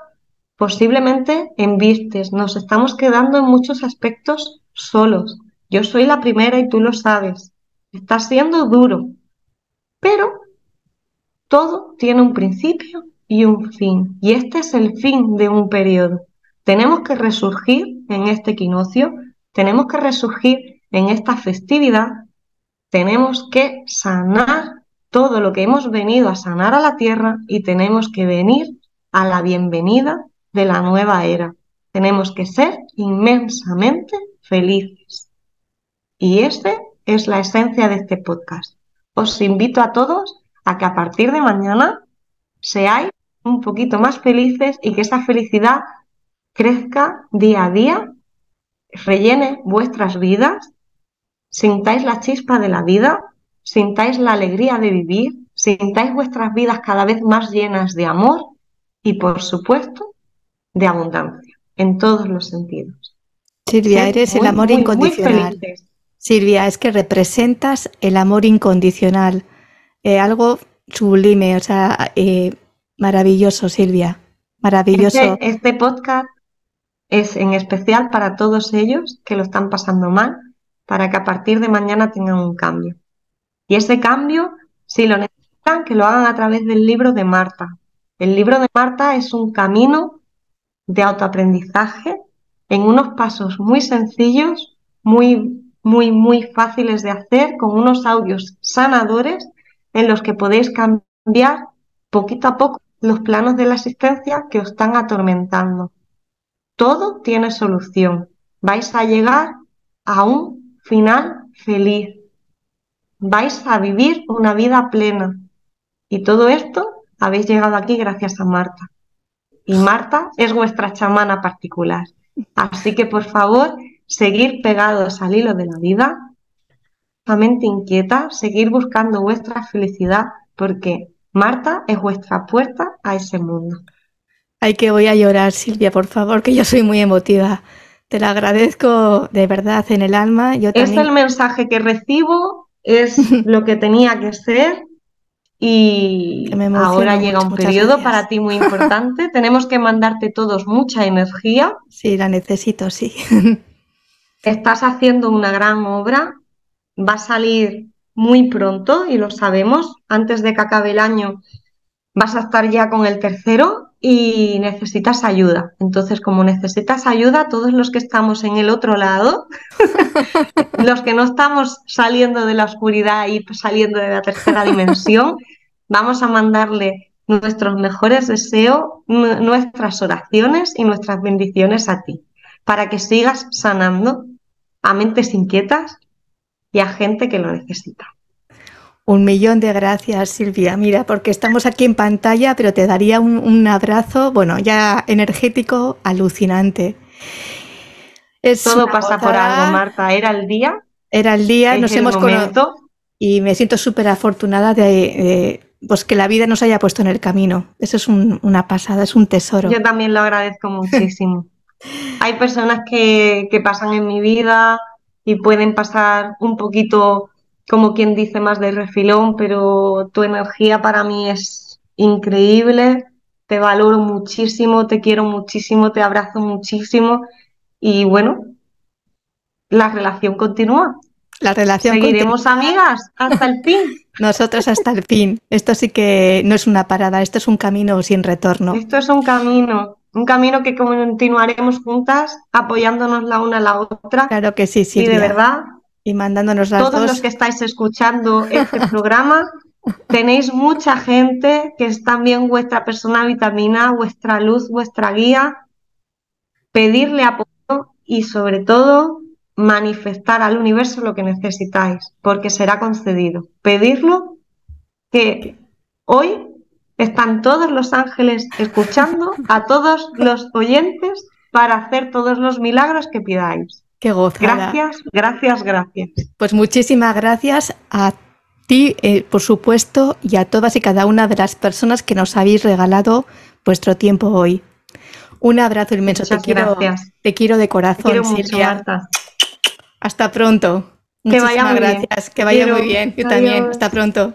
posiblemente envistes, nos estamos quedando en muchos aspectos solos. Yo soy la primera y tú lo sabes. Está siendo duro. Pero todo tiene un principio y un fin. Y este es el fin de un periodo. Tenemos que resurgir en este equinoccio, tenemos que resurgir en esta festividad, tenemos que sanar todo lo que hemos venido a sanar a la tierra y tenemos que venir a la bienvenida de la nueva era. Tenemos que ser inmensamente felices. Y esta es la esencia de este podcast. Os invito a todos a que a partir de mañana seáis un poquito más felices y que esa felicidad crezca día a día, rellene vuestras vidas, sintáis la chispa de la vida, sintáis la alegría de vivir, sintáis vuestras vidas cada vez más llenas de amor y, por supuesto, de abundancia, en todos los sentidos. Silvia, eres el amor incondicional. Silvia, es que representas el amor incondicional, eh, algo sublime, o sea, eh, Maravilloso, Silvia. Maravilloso. Este, este, podcast es en especial para todos ellos que lo están pasando mal, para que a partir de mañana tengan un cambio. Y ese cambio sí lo necesitan que lo hagan a través del libro de Marta. El libro de Marta es un camino de autoaprendizaje en unos pasos muy sencillos, muy, muy, muy fáciles de hacer, con unos audios sanadores en los que podéis cambiar poquito a poco los planos de la existencia que os están atormentando. Todo tiene solución. Vais a llegar a un final feliz. Vais a vivir una vida plena. Y todo esto habéis llegado aquí gracias a Marta. Y Marta es vuestra chamana particular. Así que por favor, seguir pegados al hilo de la vida, la mente inquieta, seguir buscando vuestra felicidad, porque Marta es vuestra puerta a ese mundo. Ay, que voy a llorar, Silvia, por favor, que yo soy muy emotiva. Te lo agradezco de verdad en el alma. Yo Es el mensaje que recibo, es lo que tenía que ser y ahora llega un periodo para ti muy importante. Tenemos que mandarte todos mucha energía. Sí, la necesito, sí. Estás haciendo una gran obra, va a salir muy pronto y lo sabemos. Antes de que acabe el año vas a estar ya con el tercero y necesitas ayuda. Entonces, como necesitas ayuda, todos los que estamos en el otro lado, los que no estamos saliendo de la oscuridad y saliendo de la tercera dimensión, vamos a mandarle nuestros mejores deseos, nuestras oraciones y nuestras bendiciones a ti, para que sigas sanando a mentes inquietas y a gente que lo necesita. Un millón de gracias, Silvia. Mira, porque estamos aquí en pantalla, pero te daría un, abrazo, bueno, ya energético, alucinante. Todo pasa por algo, Marta. Era el día. Era el día, nos hemos conocido y me siento súper afortunada de, pues que la vida nos haya puesto en el camino. Eso es una pasada, es un tesoro. Yo también lo agradezco muchísimo. Hay personas que, que pasan en mi vida y pueden pasar un poquito como quien dice, más de refilón, pero tu energía para mí es increíble, te valoro muchísimo, te quiero muchísimo, te abrazo muchísimo y bueno, la relación continúa. La relación Seguiremos amigas hasta el fin. Nosotros hasta el fin. Esto sí que no es una parada, esto es un camino sin retorno. Esto es un camino, un camino que continuaremos juntas, apoyándonos la una a la otra. Claro que sí, sí. Y de verdad, y mandándonos las Todos los que estáis escuchando este programa, tenéis mucha gente que es también vuestra persona vitamina, vuestra luz, vuestra guía. Pedirle apoyo y sobre todo manifestar al universo lo que necesitáis, porque será concedido. Pedirlo que hoy están todos los ángeles escuchando a todos los oyentes para hacer todos los milagros que pidáis. Qué Gracias, gracias, gracias. Pues muchísimas gracias a ti, eh, por supuesto, y a todas y cada una de las personas que nos habéis regalado vuestro tiempo hoy. Un abrazo inmenso. te quiero, te quiero de corazón, quiero Hasta pronto. Que vaya muy gracias. Que vaya muy bien. Yo también. Hasta pronto.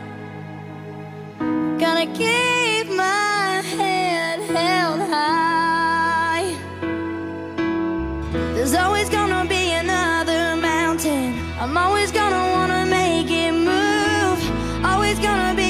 Gonna keep my head held high. There's always gonna be another mountain. I'm always gonna wanna make it move. Always gonna be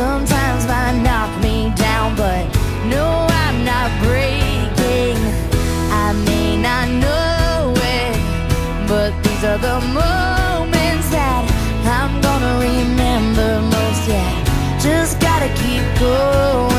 Sometimes might knock me down, but no, I'm not breaking. I may not know it, but these are the moments that I'm gonna remember most. Yeah, just gotta keep going.